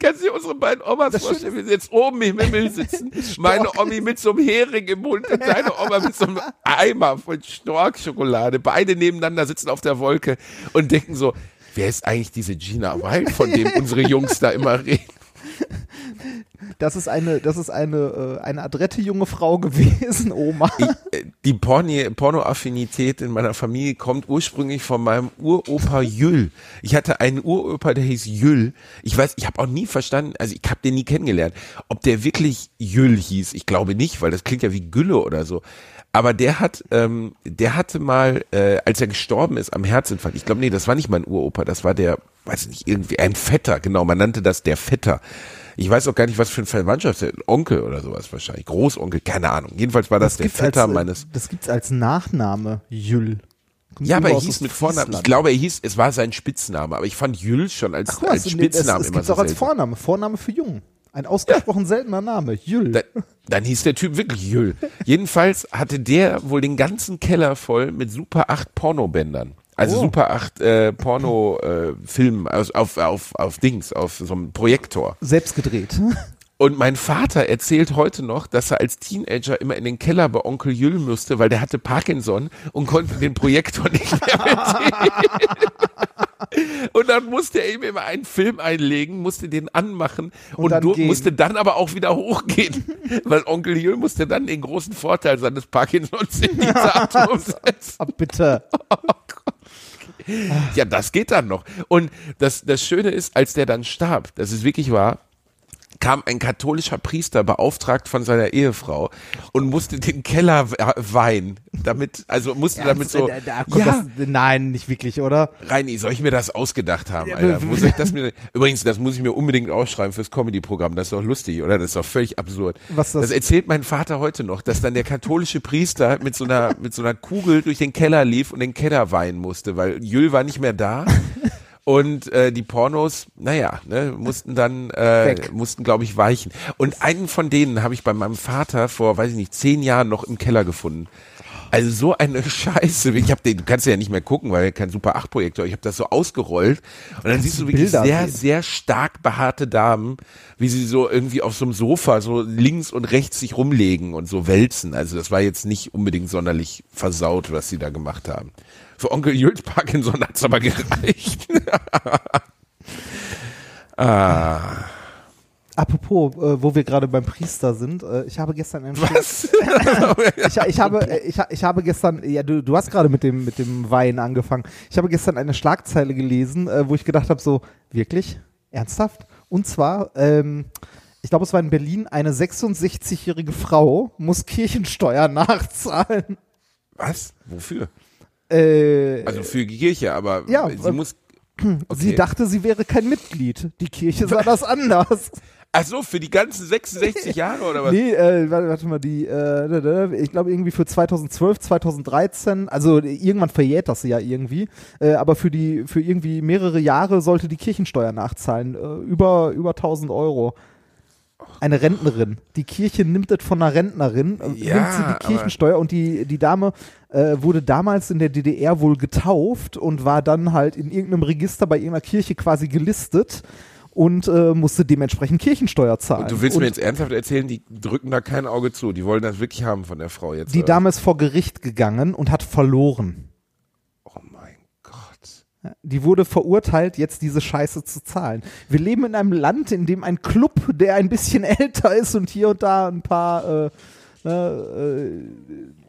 Kannst du dir unsere beiden Omas vorstellen, wie sie jetzt oben im Himmel sitzen? Meine Omi mit so einem Hering im Mund und deine Oma mit so einem Eimer von Storkschokolade. Beide nebeneinander sitzen auf der Wolke und denken so, wer ist eigentlich diese Gina Wild, von dem unsere Jungs da immer reden? Das ist eine, das ist eine, äh, eine adrette junge Frau gewesen, Oma. Ich, äh, die Porni- Porno-Affinität in meiner Familie kommt ursprünglich von meinem Uropa Jüll. Ich hatte einen Uropa, der hieß Jüll. Ich weiß, ich habe auch nie verstanden, also ich habe den nie kennengelernt, ob der wirklich Jüll hieß. Ich glaube nicht, weil das klingt ja wie Gülle oder so. Aber der hat, ähm, der hatte mal, äh, als er gestorben ist am Herzinfarkt, ich glaube, nee, das war nicht mein Uropa, das war der, weiß nicht, irgendwie ein Vetter, genau, man nannte das der Vetter. Ich weiß auch gar nicht, was für ein Verwandtschaft, Onkel oder sowas wahrscheinlich, Großonkel, keine Ahnung. Jedenfalls war das, der gibt's Vetter als, äh, meines. Das gibt's als Nachname, Jüll. Kommt Ja, aber er hieß mit. Vornamen. Ich glaube, er hieß, es war sein Spitzname, aber ich fand Jüll schon als, Ach, als es- nee, es, es immer so auch als. Vorname. Vorname für Jung. Ein ausgesprochen seltener Name. Jüll. Da, dann hieß der Typ wirklich Jüll. Jedenfalls hatte der wohl den ganzen Keller voll mit Super 8 Pornobändern. Also Oh. Super 8 äh, Porno-Filmen auf, auf, auf, auf Dings, auf so einem Projektor. Selbst gedreht. Und mein Vater erzählt heute noch, dass er als Teenager immer in den Keller bei Onkel Jüll musste, weil der hatte Parkinson und konnte den Projektor nicht mehr bedienen. Und dann musste er ihm immer einen Film einlegen, musste den anmachen Und und, dann du, musste dann aber auch wieder hochgehen, weil Onkel Jüll musste dann den großen Vorteil seines Parkinson-Initiators setzen. Ah, bitte. Ja, das geht dann noch. Und das, das Schöne ist, als der dann starb, das ist wirklich wahr, kam ein katholischer Priester beauftragt von seiner Ehefrau und musste den Keller weinen, damit, also musste damit so, da, da ja, das, nein, nicht wirklich, oder? Reini, soll ich mir das ausgedacht haben, Alter? Soll ich das mir, übrigens, das muss ich mir unbedingt ausschreiben fürs Comedy-Programm, das ist doch lustig, oder? Das ist doch völlig absurd. Was das- das erzählt mein Vater heute noch, dass dann der katholische Priester mit so einer, mit so einer Kugel durch den Keller lief und den Keller weinen musste, weil Jül war nicht mehr da. Und äh, die Pornos, naja, ne, mussten dann, äh, Weg. mussten, glaube ich, weichen. Und einen von denen habe ich bei meinem Vater vor, weiß ich nicht, zehn Jahren noch im Keller gefunden. Also so eine Scheiße. Ich hab den, du kannst ja nicht mehr gucken, weil kein Super 8 Projektor. Ich habe das so ausgerollt und dann siehst du wirklich Bilder sehr, sehen. sehr stark behaarte Damen, wie sie so irgendwie auf so einem Sofa so links und rechts sich rumlegen und so wälzen. Also das war jetzt nicht unbedingt sonderlich versaut, was sie da gemacht haben. Für Onkel Jules Parkinson hat's aber gereicht. ah, Apropos, äh, wo wir gerade beim Priester sind, äh, ich habe gestern einen was? ich, ich habe äh, ich, ich habe gestern ja du, du hast gerade mit dem mit dem Wein angefangen. Ich habe gestern eine Schlagzeile gelesen, äh, wo ich gedacht habe so wirklich ernsthaft und zwar ähm, ich glaube, es war in Berlin, eine 66-jährige Frau muss Kirchensteuer nachzahlen. was? Wofür? Äh, Also für die Kirche, aber Ja, sie äh, muss. Sie dachte, sie wäre kein Mitglied. Die Kirche sah das anders. Ach so, für die ganzen 66 Jahre oder was? Nee, äh, warte, warte mal, die, äh, ich glaube irgendwie für 2012, 2013, also irgendwann verjährt das ja irgendwie, äh, aber für die, für irgendwie mehrere Jahre sollte die Kirchensteuer nachzahlen, äh, über, über 1000 Euro. Eine Rentnerin. Die Kirche nimmt das von einer Rentnerin, äh, Ja, nimmt sie die Kirchensteuer und die, die Dame äh, wurde damals in der DDR wohl getauft und war dann halt in irgendeinem Register bei irgendeiner Kirche quasi gelistet und äh, musste dementsprechend Kirchensteuer zahlen. Und du willst und mir jetzt ernsthaft erzählen, die drücken da kein Auge zu. Die wollen das wirklich haben von der Frau jetzt. Die oder? Dame ist vor Gericht gegangen und hat verloren. Die wurde verurteilt, jetzt diese Scheiße zu zahlen. Wir leben in einem Land, in dem ein Club, der ein bisschen älter ist und hier und da ein paar äh, äh,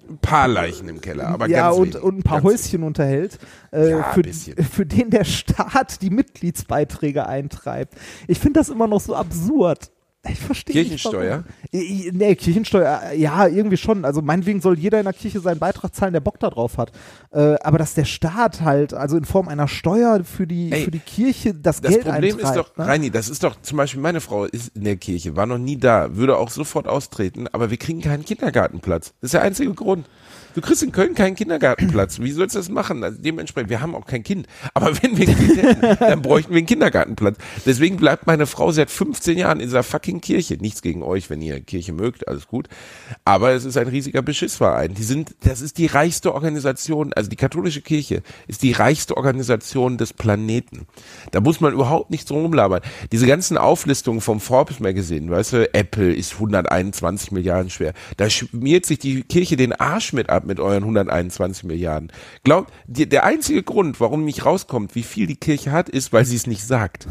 Ein paar Leichen im Keller, aber ja ganz und, wenig. und ein paar Häuschen unterhält, äh, Ja, für, für den der Staat die Mitgliedsbeiträge eintreibt. Ich finde das immer noch so absurd. Ich verstehe Kirchensteuer? Nicht, warum. Nee, Kirchensteuer, äh, ja, irgendwie schon. Also meinetwegen soll jeder in der Kirche seinen Beitrag zahlen, der Bock da drauf hat. Äh, aber dass der Staat halt, also in Form einer Steuer für die, Ey, für die Kirche das, Das Geld Problem ist doch, ne? Reini, das ist doch, zum Beispiel meine Frau ist in der Kirche, war noch nie da, würde auch sofort austreten, aber wir kriegen keinen Kindergartenplatz. Das ist der einzige Grund. Du kriegst in Köln keinen Kindergartenplatz. Wie sollst du das machen? Also dementsprechend, wir haben auch kein Kind. Aber wenn wir ein Kind hätten, dann bräuchten wir einen Kindergartenplatz. Deswegen bleibt meine Frau seit 15 Jahren in dieser fucking Kirche. Nichts gegen euch, wenn ihr Kirche mögt, alles gut. Aber es ist ein riesiger Beschissverein. Die sind, das ist die reichste Organisation, also die katholische Kirche ist die reichste Organisation des Planeten. Da muss man überhaupt nicht drum rumlabern. Diese ganzen Auflistungen vom Forbes Magazine, weißt du, Apple ist 121 Milliarden schwer. Da schmiert sich die Kirche den Arsch mit ab mit euren 121 Milliarden. Glaubt, die, der einzige Grund, warum nicht rauskommt, wie viel die Kirche hat, ist, weil sie es nicht sagt.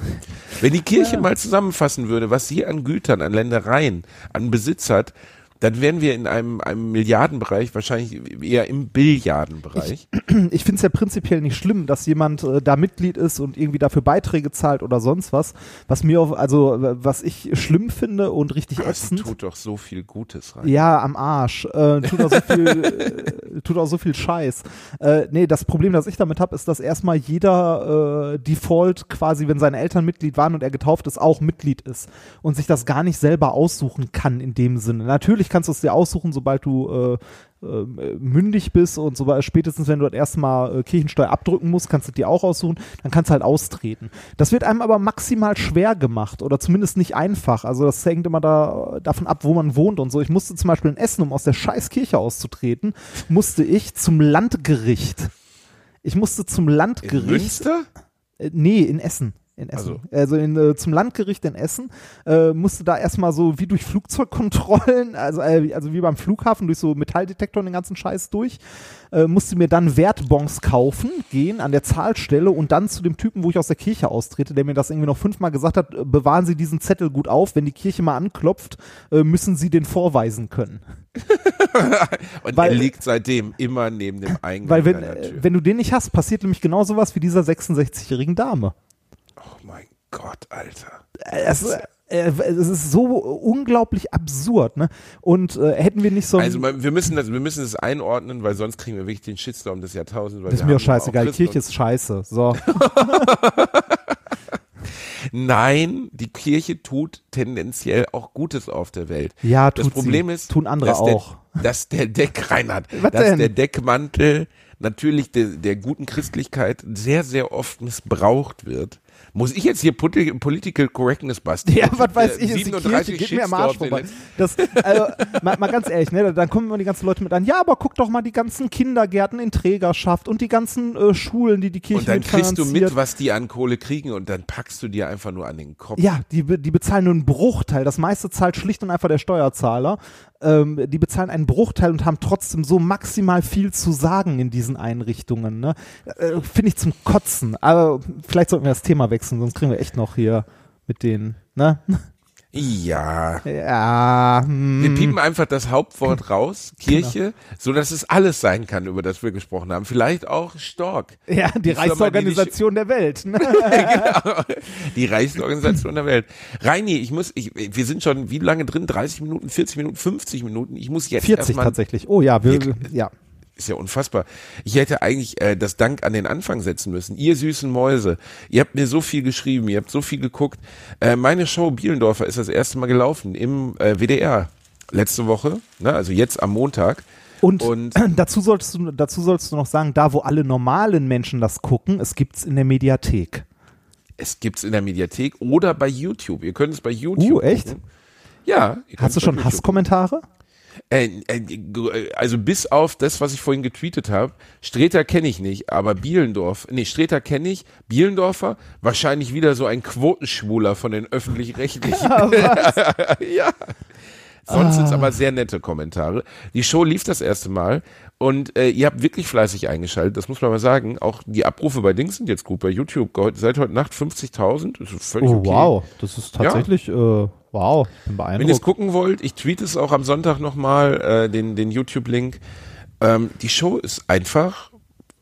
Wenn die Kirche mal zusammenfassen würde, was sie an Gütern, an Ländereien, an Besitz hat, dann wären wir in einem, einem Milliardenbereich, wahrscheinlich eher im Billiardenbereich. ich finde es ja prinzipiell nicht schlimm, dass jemand äh, da Mitglied ist und irgendwie dafür Beiträge zahlt oder sonst was. Was mir auf, also was ich schlimm finde und richtig Aber es ätzend. tut doch so viel Gutes rein. Ja, am Arsch. Äh, tut auch so viel, äh, tut auch so viel Scheiß. Äh, nee, das Problem, das ich damit habe, ist, dass erstmal jeder äh, Default quasi, wenn seine Eltern Mitglied waren und er getauft ist, auch Mitglied ist und sich das gar nicht selber aussuchen kann in dem Sinne. Natürlich kannst du es dir aussuchen, sobald du äh, äh, mündig bist und so spätestens wenn du das erste Mal äh, Kirchensteuer abdrücken musst, kannst du dir auch aussuchen, dann kannst du halt austreten. Das wird einem aber maximal schwer gemacht oder zumindest nicht einfach. Also das hängt immer da, davon ab, wo man wohnt und so. Ich musste zum Beispiel in Essen, um aus der scheiß Kirche auszutreten, musste ich zum Landgericht. Ich musste zum In Landgericht. Münster? Äh, nee, in Essen. In Essen. Also, in, äh, zum Landgericht in Essen äh, musste da erstmal so wie durch Flugzeugkontrollen, also, äh, also wie beim Flughafen, durch so Metalldetektor und den ganzen Scheiß durch, äh, musste mir dann Wertbons kaufen, gehen an der Zahlstelle und dann zu dem Typen, wo ich aus der Kirche austrete, der mir das irgendwie noch fünfmal gesagt hat, äh, bewahren Sie diesen Zettel gut auf, wenn die Kirche mal anklopft, äh, müssen Sie den vorweisen können. Und Weil- er liegt seitdem immer neben dem Eingang Weil wenn, wenn du den nicht hast, passiert nämlich genau sowas wie dieser 66-jährigen Dame. Gott, Alter. Äh, Es, es ist so unglaublich absurd, ne? Und äh, hätten wir nicht so Also wir müssen das, wir müssen das einordnen, weil sonst kriegen wir wirklich den Shitstorm des Jahrtausends. weil ist mir auch scheißegal, Christen Kirche ist scheiße. So. Nein, die Kirche tut tendenziell auch Gutes auf der Welt. Ja, das tut Problem sie. ist, Tun andere dass auch. Der, dass der Deck, Reinhard, Was dass denn? der Deckmantel natürlich der, der guten Christlichkeit sehr, sehr oft missbraucht wird. Muss ich jetzt hier Poli- Political Correctness basteln? Ja, was weiß Äh, ich, ist die 37 Kirche, geht mir am Arsch vorbei. Das, also, mal, mal ganz ehrlich, ne, dann kommen immer die ganzen Leute mit an, ja, aber guck doch mal die ganzen Kindergärten in Trägerschaft und die ganzen äh, Schulen, die die Kirche Und dann kriegst du mit, was die an Kohle kriegen und dann packst du dir einfach nur an den Kopf. Ja, die, die bezahlen nur einen Bruchteil. Das meiste zahlt schlicht und einfach der Steuerzahler. Ähm, die bezahlen einen Bruchteil und haben trotzdem so maximal viel zu sagen in diesen Einrichtungen. Ne? Äh, Finde ich zum Kotzen. Aber vielleicht sollten wir das Thema wechseln, sonst kriegen wir echt noch hier mit den. Ne? Ja. Ja. Hm. Wir piepen einfach das Hauptwort raus, Kirche, so dass es alles sein kann, über das wir gesprochen haben. Vielleicht auch Stork. Ja, die, Die Firma, Reichsorganisation der Welt. Ne? genau. Die reichste Organisation der Welt. Reini, ich muss, ich, wir sind schon wie lange drin? 30 Minuten, 40 Minuten, 50 Minuten. Ich muss jetzt 40 erstmal, tatsächlich. Oh ja, wir, ja. Ist ja unfassbar. Ich hätte eigentlich äh, das Dank an den Anfang setzen müssen. Ihr süßen Mäuse, ihr habt mir so viel geschrieben, ihr habt so viel geguckt. Äh, meine Show Bielendorfer ist das erste Mal gelaufen im äh, WDR letzte Woche, ne, also jetzt am Montag. Und, Und- dazu, solltest du, dazu sollst du noch sagen, da wo alle normalen Menschen das gucken, es gibt's in der Mediathek. Es gibt's in der Mediathek oder bei YouTube. Ihr könnt es bei YouTube. Uh, echt? gucken. Ja. Hast du schon YouTube Hasskommentare? Äh, äh, also bis auf das, was ich vorhin getweetet habe, Streter kenne ich nicht, aber Bielendorf, nee, Streter kenne ich, Bielendorfer, wahrscheinlich wieder so ein Quotenschwuler von den öffentlich-rechtlichen. ja. Sonst sind's aber sehr nette Kommentare. Die Show lief das erste Mal und äh, ihr habt wirklich fleißig eingeschaltet, das muss man mal sagen. Auch die Abrufe bei Dings sind jetzt gut, bei YouTube seit heute Nacht 50.000, das ist völlig Oh, okay. wow. Das ist tatsächlich, äh, wow. Bin Wenn ihr es beeindruckt. gucken wollt, ich tweete es auch am Sonntag nochmal, äh, den, den YouTube-Link. Ähm, die Show ist einfach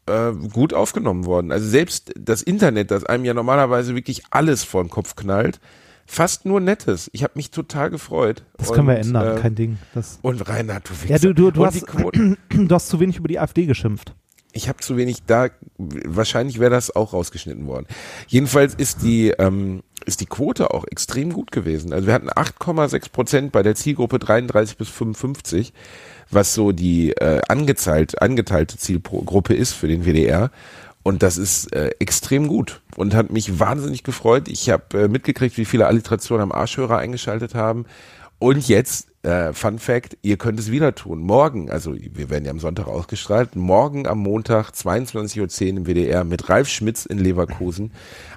äh, gut aufgenommen worden. Also selbst das Internet, das einem ja normalerweise wirklich alles vor den Kopf knallt, fast nur Nettes. Ich habe mich total gefreut. Das können wir Und, ändern, äh, kein Ding. Das, Und Reinhard, du Wichser. ja, du, du, du, und hast, du hast zu wenig über die AfD geschimpft. Ich habe zu wenig da. Wahrscheinlich wäre das auch rausgeschnitten worden. Jedenfalls ist die ähm, ist die Quote auch extrem gut gewesen. Also wir hatten 8,6 Prozent bei der Zielgruppe 33 bis 55, was so die äh, angezahlt, angeteilte Zielgruppe ist für den WDR. Und das ist äh, extrem gut und hat mich wahnsinnig gefreut. Ich habe äh, mitgekriegt, wie viele Alliterationen am Arschhörer eingeschaltet haben. Und jetzt, äh, Fun Fact, ihr könnt es wieder tun. Morgen, also wir werden ja am Sonntag ausgestrahlt, morgen am Montag 22.10 Uhr im WDR mit Ralf Schmitz in Leverkusen.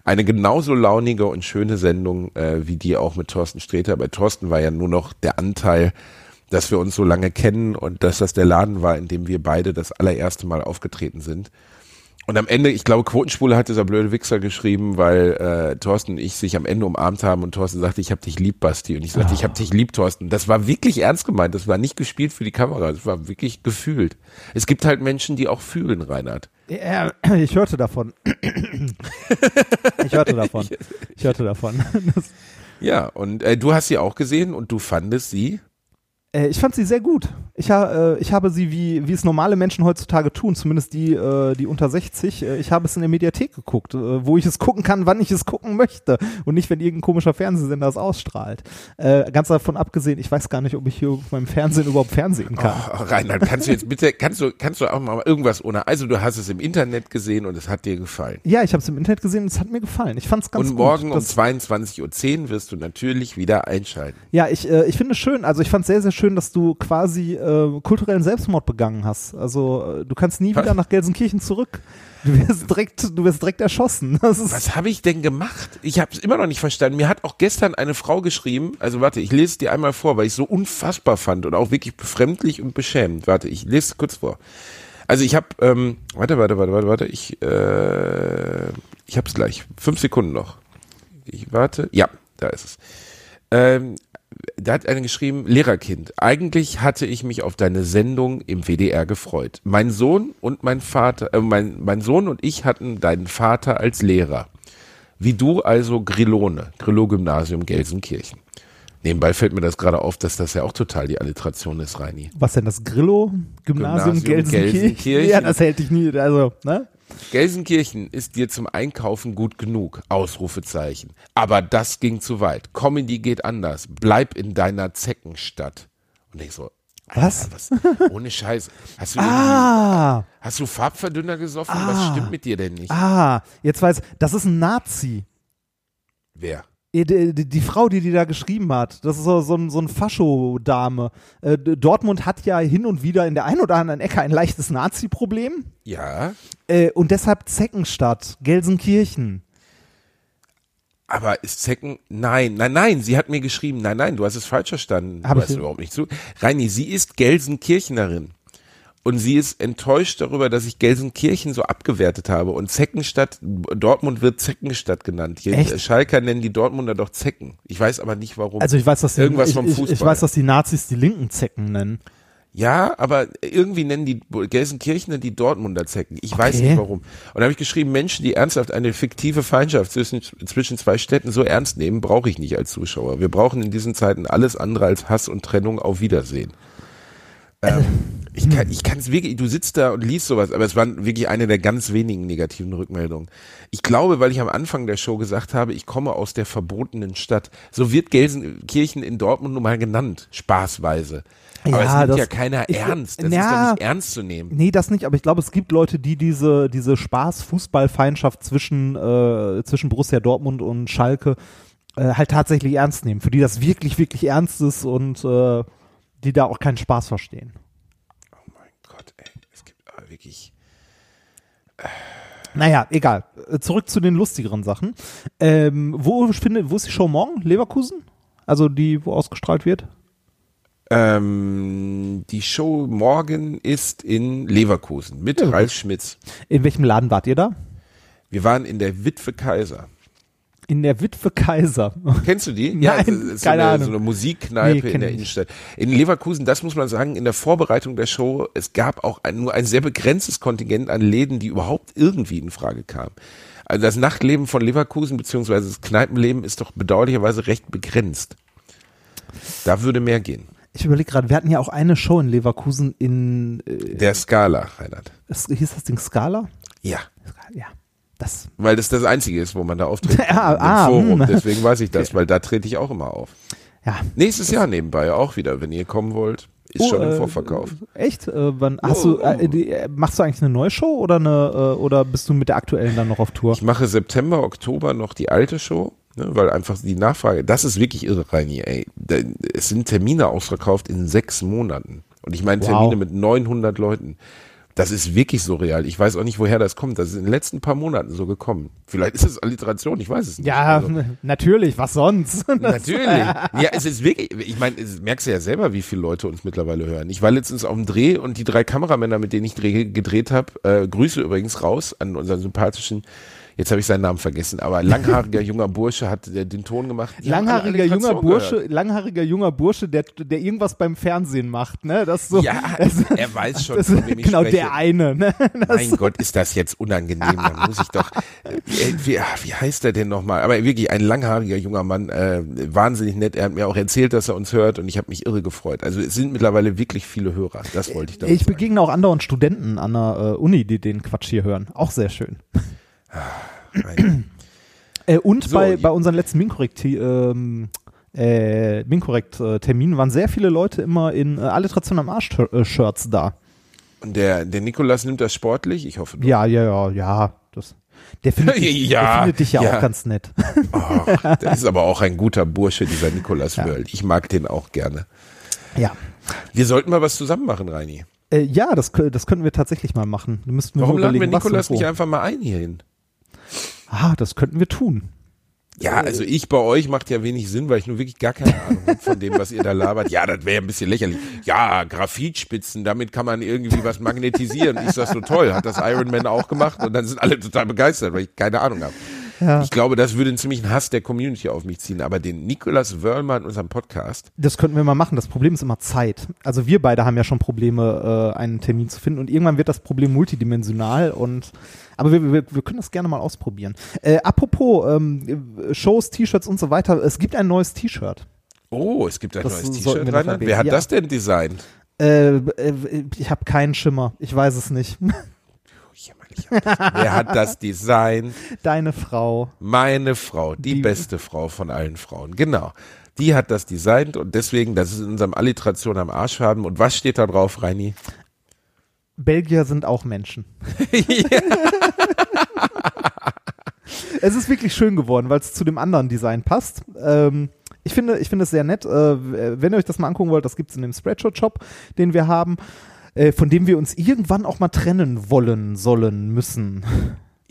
Eine genauso launige und schöne Sendung äh, wie die auch mit Thorsten Sträter. Bei Thorsten war ja nur noch der Anteil, dass wir uns so lange kennen und dass das der Laden war, in dem wir beide das allererste Mal aufgetreten sind. Und am Ende, ich glaube, Quotenspule hat dieser blöde Wichser geschrieben, weil äh, Thorsten und ich sich am Ende umarmt haben und Thorsten sagte, ich hab dich lieb, Basti. Und ich sagte, ich hab dich lieb, Thorsten. Das war wirklich ernst gemeint. Das war nicht gespielt für die Kamera. Das war wirklich gefühlt. Es gibt halt Menschen, die auch fühlen, Reinhard. Ja, ich hörte davon. ich hörte davon. Ich hörte davon. Ja, und äh, du hast sie auch gesehen und du fandest sie. Äh, ich fand sie sehr gut. Ich, ha, äh, ich habe sie, wie, wie es normale Menschen heutzutage tun, zumindest die, äh, die unter 60, äh, ich habe es in der Mediathek geguckt, wo ich es gucken kann, wann ich es gucken möchte und nicht, wenn irgendein komischer Fernsehsender es ausstrahlt. Ganz davon abgesehen, ich weiß gar nicht, ob ich hier auf meinem Fernsehen überhaupt Fernsehen kann. Oh, Reinhard, kannst du jetzt bitte, kannst du, kannst du auch mal irgendwas ohne, also du hast es im Internet gesehen und es hat dir gefallen. Ja, ich habe es im Internet gesehen und es hat mir gefallen. Ich fand es ganz und gut. morgen um Das- 22.10 Uhr wirst du natürlich wieder einschalten. Ja, ich, ich finde es schön, also ich fand es sehr, sehr schön, dass du quasi äh, kulturellen Selbstmord begangen hast. Also äh, du kannst nie Was? wieder nach Gelsenkirchen zurück. Du wirst direkt, du wirst direkt erschossen. Was habe ich denn gemacht? Ich habe es immer noch nicht verstanden. Mir hat auch gestern eine Frau geschrieben, also warte, ich lese es dir einmal vor, weil ich es so unfassbar fand und auch wirklich befremdlich und beschämend. Warte, ich lese es kurz vor. Also ich habe, ähm, warte, warte, warte, warte, warte, ich, äh, ich habe es gleich. Fünf Sekunden noch. Ich warte. Ja, da ist es. Ähm, da hat einer geschrieben, Lehrerkind, eigentlich hatte ich mich auf deine Sendung im WDR gefreut. Mein Sohn und mein Vater, äh, mein, mein Sohn und ich hatten deinen Vater als Lehrer. Wie du also Grillone, Grillo-Gymnasium Gelsenkirchen. Nebenbei fällt mir das gerade auf, dass das ja auch total die Alliteration ist, Reini. Was denn das Grillo-Gymnasium Gymnasium Gelsenkirchen? Gelsenkirchen. Ja, das hält dich nie, also, ne? Gelsenkirchen ist dir zum Einkaufen gut genug. Ausrufezeichen. Aber das ging zu weit. Comedy geht anders. Bleib in deiner Zeckenstadt. Und ich so, Was? Was? Ohne Scheiß. Hast du, Ah, hast du Farbverdünner gesoffen? Was stimmt mit dir denn nicht? ah, jetzt weiß, das ist ein Nazi. Wer? Die, die, die Frau, die die da geschrieben hat, das ist so, so ein, so ein Fascho-Dame. Äh, Dortmund hat ja hin und wieder in der einen oder anderen Ecke ein leichtes Nazi-Problem. Ja, Äh, und deshalb Zeckenstadt, Gelsenkirchen. aber ist Zecken? Nein, nein, nein. Sie hat mir geschrieben. Nein, nein, du hast es falsch verstanden. Hab du hast überhaupt nicht zu. Reini, sie ist Gelsenkirchenerin. Und sie ist enttäuscht darüber, dass ich Gelsenkirchen so abgewertet habe. Und Zeckenstadt, Dortmund wird Zeckenstadt genannt. Hier, Echt? äh, Schalker nennen die Dortmunder doch Zecken. Ich weiß aber nicht warum. Also ich weiß, dass die, Irgendwas ich, vom Fußball. ich weiß, dass die Nazis die linken Zecken nennen. Ja, aber irgendwie nennen die Gelsenkirchener die Dortmunder Zecken. Ich weiß Okay. nicht warum. Und da habe ich geschrieben, Menschen, die ernsthaft eine fiktive Feindschaft zwischen, zwischen zwei Städten so ernst nehmen, brauche ich nicht als Zuschauer. Wir brauchen in diesen Zeiten alles andere als Hass und Trennung auf Wiedersehen. Ähm, ich kann ich kann es wirklich, du sitzt da und liest sowas, aber es war wirklich eine der ganz wenigen negativen Rückmeldungen. Ich glaube, weil ich am Anfang der Show gesagt habe, ich komme aus der verbotenen Stadt. So wird Gelsenkirchen in Dortmund nun mal genannt, spaßweise. Aber Ja, es nimmt das- ja keiner ich- ernst. Das ja. ist doch nicht ernst zu nehmen. Nee, das nicht, aber ich glaube, es gibt Leute, die diese, diese Spaß-Fußball-Feindschaft zwischen, äh, zwischen Borussia Dortmund und Schalke äh, halt tatsächlich ernst nehmen. Für die das wirklich, wirklich ernst ist und äh, die da auch keinen Spaß verstehen. Oh mein Gott, ey. Es gibt aber wirklich. Naja, egal. Zurück zu den lustigeren Sachen. Ähm, wo, findet, wo ist die Show morgen? Leverkusen? Also die, wo ausgestrahlt wird? Ähm, die Show morgen ist in Leverkusen mit Ralf Schmitz. In welchem Laden wart ihr da? Wir waren in der Witwe Kaiser. In der Witwe Kaiser. Kennst du die? Nein, es ist keine so eine, Ahnung. So eine Musikkneipe Nee, in der. Innenstadt. In Leverkusen, das muss man sagen, in der Vorbereitung der Show, es gab auch ein, nur ein sehr begrenztes Kontingent an Läden, die überhaupt irgendwie in Frage kamen. Also das Nachtleben von Leverkusen beziehungsweise das Kneipenleben ist doch bedauerlicherweise recht begrenzt. Da würde mehr gehen. Ich überlege gerade, wir hatten ja auch eine Show in Leverkusen in, äh, Der Skala, Reinhard. es, hieß das Ding Scala? Ja. Ja, das. Weil das das Einzige ist, wo man da auftritt. Ja, Im ah, Forum. hm. Deswegen weiß ich das, weil da trete ich auch immer auf. Ja. Nächstes Jahr nebenbei auch wieder, wenn ihr kommen wollt. Ist Oh, schon im äh, Vorverkauf. Echt? Äh, wann hast du äh, die, äh, machst du eigentlich eine neue Show oder eine äh, oder bist du mit der aktuellen dann noch auf Tour? Ich mache September, Oktober noch die alte Show, ne, weil einfach die Nachfrage, das ist wirklich irre, Reini, ey. Es sind Termine ausverkauft in sechs Monaten. Und ich meine Wow. Termine mit 900 Leuten. Das ist wirklich surreal. Ich weiß auch nicht, woher das kommt. Das ist in den letzten paar Monaten so gekommen. Vielleicht ist es Alliteration, ich weiß es nicht. Ja, Also, natürlich, was sonst? Natürlich. Ja, es ist wirklich, ich meine, es merkst du ja selber, wie viele Leute uns mittlerweile hören. Ich war letztens auf dem Dreh und die drei Kameramänner, mit denen ich dreh, gedreht habe, äh, Grüße übrigens raus an unseren sympathischen, jetzt habe ich seinen Namen vergessen, aber langhaariger junger Bursche hat der, den Ton gemacht. Die langhaariger junger Bursche, gehört. langhaariger junger Bursche, der, der irgendwas beim Fernsehen macht, ne? Das so. Ja, das, er weiß schon, das, von wem ich genau spreche. der eine, ne? Mein Gott, ist das jetzt unangenehm. Da muss ich doch. Äh, wie, ah, wie heißt er denn nochmal? Aber wirklich ein langhaariger junger Mann, äh, wahnsinnig nett. Er hat mir auch erzählt, dass er uns hört und ich habe mich irre gefreut. Also es sind mittlerweile wirklich viele Hörer. Das wollte ich damit Ich sagen. begegne auch andauernd Studenten an der äh, Uni, die den Quatsch hier hören. Auch sehr schön. Äh, und So, bei, bei unseren letzten Minkorrekt ähm, äh, Minkorrekt äh, Terminen waren sehr viele Leute immer in äh, Alliteration am Arsch Shirts da. Und der, der Nikolas nimmt das sportlich. Ich hoffe. doch. Ja, ja, ja, ja. Das, der, findet dich, Ja, der findet dich ja, ja. auch ganz nett. Ach, das ist aber auch ein guter Bursche, dieser Nikolas Ja. Wörl. Ich mag den auch gerne. ja. Wir sollten mal was zusammen machen, Reini. Äh, ja, das, das könnten wir tatsächlich mal machen. Warum laden wir Nikolas nicht einfach mal ein hierhin? Ah, das könnten wir tun. Ja, also ich bei euch macht ja wenig Sinn, weil ich nur wirklich gar keine Ahnung habe von dem, was ihr da labert. Ja, das wäre ein bisschen lächerlich. Ja, Graphitspitzen, damit kann man irgendwie was magnetisieren. Ich sag so toll, hat das Iron Man auch gemacht und dann sind alle total begeistert, weil ich keine Ahnung habe. Ja. Ich glaube, das würde einen ziemlichen Hass der Community auf mich ziehen. Aber den Nikolas Wörlmer in unserem Podcast, Das könnten wir mal machen. Das Problem ist immer Zeit. Also wir beide haben ja schon Probleme, äh, einen Termin zu finden und irgendwann wird das Problem multidimensional und aber wir, wir, wir können das gerne mal ausprobieren. Äh, apropos ähm, Shows, T-Shirts und so weiter, es gibt ein neues T-Shirt. oh, es gibt ein Das neues T-Shirt. Wer hat Ja. das denn designt? Äh, äh, ich habe keinen Schimmer. Ich weiß es nicht. Wer hat das designt? Deine Frau. Meine Frau, die, Die- beste Frau von allen Frauen. Genau. Die hat das designt und deswegen, das ist in unserem Alliteration am Arsch haben. Und was steht da drauf, Reini? Belgier sind auch Menschen. es ist wirklich schön geworden, weil es zu dem anderen Design passt. Ähm, ich finde, ich finde es sehr nett. Äh, wenn ihr euch das mal angucken wollt, das gibt es in dem Spreadshirt-Shop, den wir haben, äh, von dem wir uns irgendwann auch mal trennen wollen, sollen, müssen,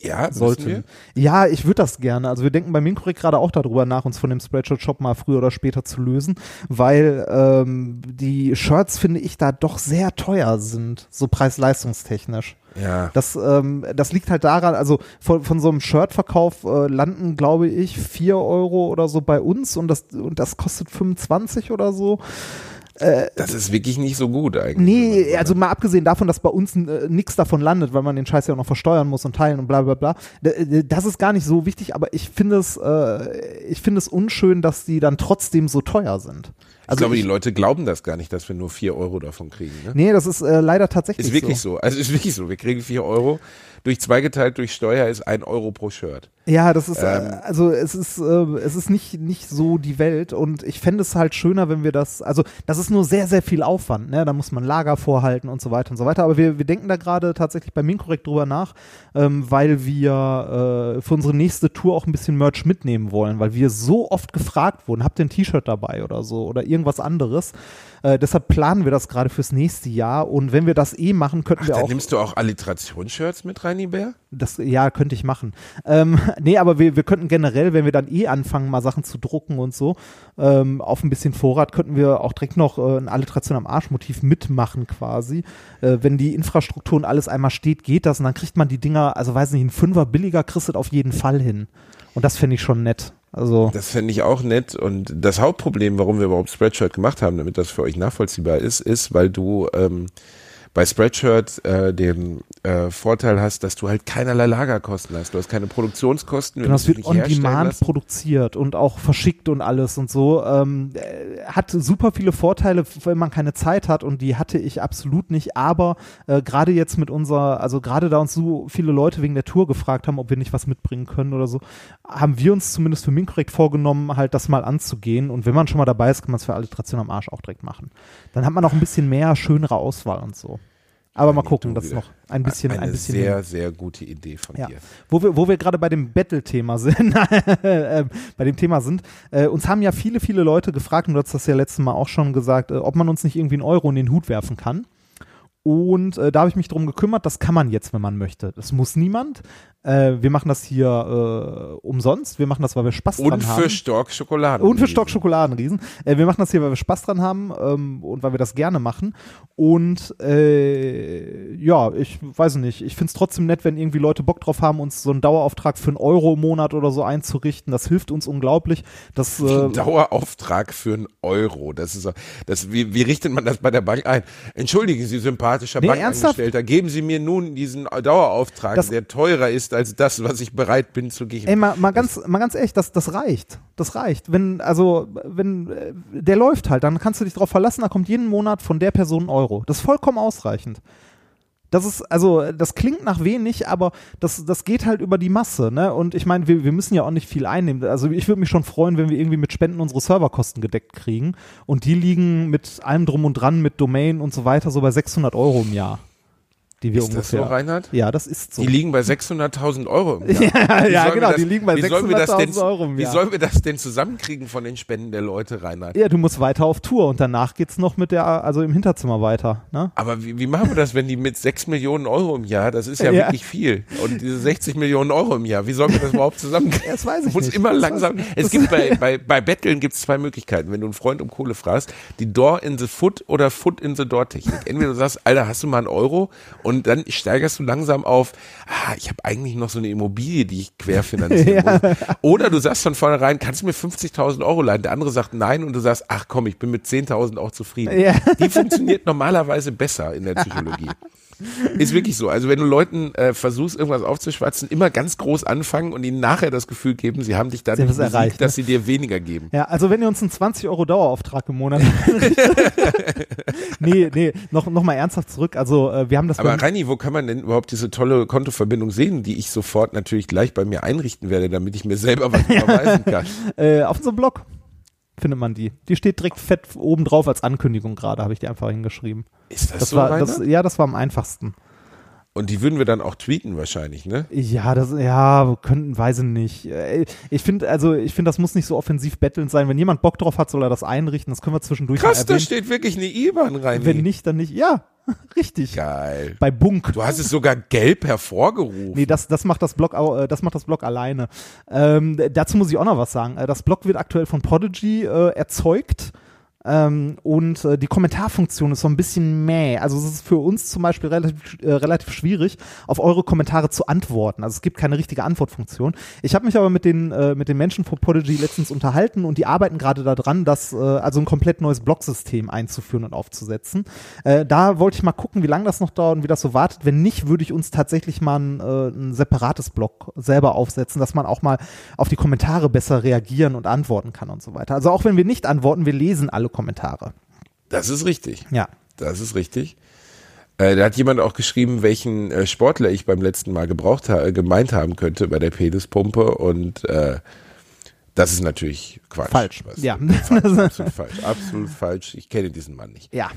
Ja, sollten. Ja, ich würde das gerne. Also wir denken bei Minkorrek gerade auch darüber nach, uns von dem Spreadshirt-Shop mal früher oder später zu lösen, weil ähm, die Shirts, finde ich, da doch sehr teuer sind, so preis-leistungstechnisch. Ja. Das, ähm, das liegt halt daran, also von, von so einem Shirtverkauf äh, landen, glaube ich, 4 Euro oder so bei uns und das, und das kostet 25 oder so. Das ist wirklich nicht so gut eigentlich. Nee, also mal abgesehen davon, dass bei uns äh, nichts davon landet, weil man den Scheiß ja auch noch versteuern muss und teilen und bla bla bla. Äh, Das ist gar nicht so wichtig, aber ich finde es, äh, ich finde es unschön, dass die dann trotzdem so teuer sind. ich glaube, die Leute glauben das gar nicht, dass wir nur vier Euro davon kriegen. Ne? Nee, das ist äh, leider tatsächlich Ist wirklich so. so. Also ist wirklich so. Wir kriegen vier Euro. Durch zwei geteilt durch Steuer ist ein Euro pro Shirt. Ja, das ist, Ähm. äh, also es ist, äh, es ist nicht, nicht so die Welt und ich fände es halt schöner, wenn wir das, also das ist nur sehr, sehr viel Aufwand, ne? Da muss man Lager vorhalten und so weiter und so weiter. Aber wir, wir denken da gerade tatsächlich bei Minkorrekt drüber nach, ähm, weil wir äh, für unsere nächste Tour auch ein bisschen Merch mitnehmen wollen, weil wir so oft gefragt wurden, habt ihr ein T-Shirt dabei oder so oder irgendwas anderes. Äh, deshalb planen wir das gerade fürs nächste Jahr und wenn wir das eh machen, könnten Ach, wir dann auch. nimmst du auch Alliterationsshirts mit, Reini Bär? Das, ja, könnte ich machen. Ähm, nee, aber wir, wir könnten generell, wenn wir dann eh anfangen, mal Sachen zu drucken und so, ähm, auf ein bisschen Vorrat, könnten wir auch direkt noch äh, ein Alliteration am Arschmotiv mitmachen quasi. Äh, wenn die Infrastruktur und alles einmal steht, geht das und dann kriegt man die Dinger, also weiß nicht, ein Fünfer billiger kriegst du auf jeden Fall hin. Und das fände ich schon nett. Also, Das fände ich auch nett. Und das Hauptproblem, warum wir überhaupt Spreadshirt gemacht haben, damit das für euch nachvollziehbar ist, ist, weil du ähm, bei Spreadshirt äh, den äh, Vorteil hast, dass du halt keinerlei Lagerkosten hast. Du hast keine Produktionskosten. Genau, es wird on demand lassen. produziert und auch verschickt und alles und so. Ähm, äh, hat super viele Vorteile, wenn man keine Zeit hat und die hatte ich absolut nicht. Aber äh, gerade jetzt mit unserer, also gerade da uns so viele Leute wegen der Tour gefragt haben, ob wir nicht was mitbringen können oder so, haben wir uns zumindest für Minkorrekt vorgenommen, halt das mal anzugehen. Und wenn man schon mal dabei ist, kann man es für Alliteration am Arsch auch direkt machen. Dann hat man auch ein bisschen mehr, schönere Auswahl und so. Aber mal gucken, das ist noch ein bisschen, Eine ein bisschen sehr, hin. sehr gute Idee von Ja. dir. Wo wir, wo wir gerade bei dem Battle-Thema sind, äh, bei dem Thema sind, äh, uns haben ja viele, viele Leute gefragt, und du hast das ja letztes Mal auch schon gesagt, äh, ob man uns nicht irgendwie einen Euro in den Hut werfen kann. Und äh, da habe ich mich drum gekümmert, das kann man jetzt, wenn man möchte. Das muss niemand. Äh, wir machen das hier äh, umsonst. Wir machen das, weil wir Spaß Und dran haben. für Stork Schokolade. Und für Stock Schokoladenriesen. Äh, wir machen das hier, weil wir Spaß dran haben ähm, und weil wir das gerne machen. Und äh, ja, ich weiß nicht. Ich finde es trotzdem nett, wenn irgendwie Leute Bock drauf haben, uns so einen Dauerauftrag für einen Euro im Monat oder so einzurichten. Das hilft uns unglaublich. Das, äh, Ein Dauerauftrag für einen Euro. Das ist, das, wie, wie richtet man das bei der Bank ein? Entschuldigen Sie, sympathischer Nee, Bankangestellter, geben Sie mir nun diesen Dauerauftrag, Das- der teurer ist als das, was ich bereit bin zu geben. Ey, mal, mal ganz, mal ganz ehrlich, das, das reicht. Das reicht. Wenn, also, wenn, äh, der läuft halt, dann kannst du dich drauf verlassen, da kommt jeden Monat von der Person ein Euro. Das ist vollkommen ausreichend. Das ist, also, das klingt nach wenig, aber das, das geht halt über die Masse, ne? Und ich meine, wir, wir müssen ja auch nicht viel einnehmen. Also, ich würde mich schon freuen, wenn wir irgendwie mit Spenden unsere Serverkosten gedeckt kriegen. Und die liegen mit allem drum und dran, mit Domain und so weiter, so bei 600 Euro im Jahr. Die wir ist das ungefähr. so, Reinhard? ja, das ist so. Die liegen bei 600.000 Euro im Jahr. Ja, Wie ja, genau, die liegen bei wie sollen wir das denn- 600.000 Euro im Wie Jahr. sollen wir das denn zusammenkriegen von den Spenden der Leute, Reinhard? Ja, du musst weiter auf Tour und danach geht's noch mit der, also im Hinterzimmer weiter. Ne? Aber wie, wie machen wir das, wenn die mit 6 Millionen Euro im Jahr, das ist ja, Ja. wirklich viel. Und diese 60 Millionen Euro im Jahr, wie sollen wir das überhaupt zusammenkriegen? Das weiß ich muss nicht. immer Das langsam. Es das- gibt bei, bei, bei Betteln gibt es zwei Möglichkeiten. Wenn du einen Freund um Kohle fragst, die Door in the Foot oder Foot in the Door Technik. Entweder du sagst, Alter, hast du mal einen Euro? Und dann steigerst du langsam auf, ah, ich habe eigentlich noch so eine Immobilie, die ich querfinanzieren muss. Oder du sagst von vornherein, kannst du mir 50.000 Euro leihen? Der andere sagt nein und du sagst, ach komm, ich bin mit 10.000 auch zufrieden. Ja. Die funktioniert normalerweise besser in der Psychologie. Ist wirklich so. Also wenn du Leuten äh, versuchst, irgendwas aufzuschwatzen, immer ganz groß anfangen und ihnen nachher das Gefühl geben, sie haben dich es besiegt, erreicht, ne? dass sie dir weniger geben. Ja, also wenn ihr uns einen 20 Euro Dauerauftrag im Monat Nee, nee, noch, noch mal ernsthaft zurück. Also äh, wir haben das Aber Reini, wo kann man denn überhaupt diese tolle Kontoverbindung sehen, die ich sofort natürlich gleich bei mir einrichten werde, damit ich mir selber was überweisen kann? äh, auf unserem Blog findet man die. Die steht direkt fett oben drauf als Ankündigung gerade, habe ich die einfach hingeschrieben. Ist das, Das so, war, das, ja, das war am einfachsten. Und die würden wir dann auch tweeten wahrscheinlich, ne? Ja, das, ja, könnten, weiß ich nicht. Äh, Ich finde, also, ich finde, das muss nicht so offensiv bettelnd sein. Wenn jemand Bock drauf hat, soll er das einrichten. Das können wir zwischendurch Krass, da steht wirklich eine IBAN rein. Wenn nicht, dann nicht. Ja, richtig. Geil. Bei Bunk. Du hast es sogar gelb hervorgerufen. Nee, das, das macht das Blog, äh, das macht das Blog alleine. Ähm, dazu muss ich auch noch was sagen. Äh, Das Blog wird aktuell von Podigy äh, erzeugt. Ähm, und äh, die Kommentarfunktion ist so ein bisschen mäh. Also es ist für uns zum Beispiel relativ, äh, relativ schwierig, auf eure Kommentare zu antworten. Also es gibt keine richtige Antwortfunktion. Ich habe mich aber mit den, äh, mit den Menschen von Podigy letztens unterhalten und die arbeiten gerade daran, das, äh, also ein komplett neues Blogsystem einzuführen und aufzusetzen. Äh, da wollte ich mal gucken, wie lange das noch dauert und wie das so wartet. Wenn nicht, würde ich uns tatsächlich mal ein, äh, ein separates Blog selber aufsetzen, dass man auch mal auf die Kommentare besser reagieren und antworten kann und so weiter. Also auch wenn wir nicht antworten, wir lesen alle Kommentare. Das ist richtig. Ja. Das ist richtig. Äh, da hat jemand auch geschrieben, welchen äh, Sportler ich beim letzten Mal gebraucht ha äh, gemeint haben könnte bei der Penispumpe und äh, das ist natürlich Quatsch. Falsch. Was, Ja. Falsch, absolut falsch. Absolut falsch. Ich kenne diesen Mann nicht. Ja.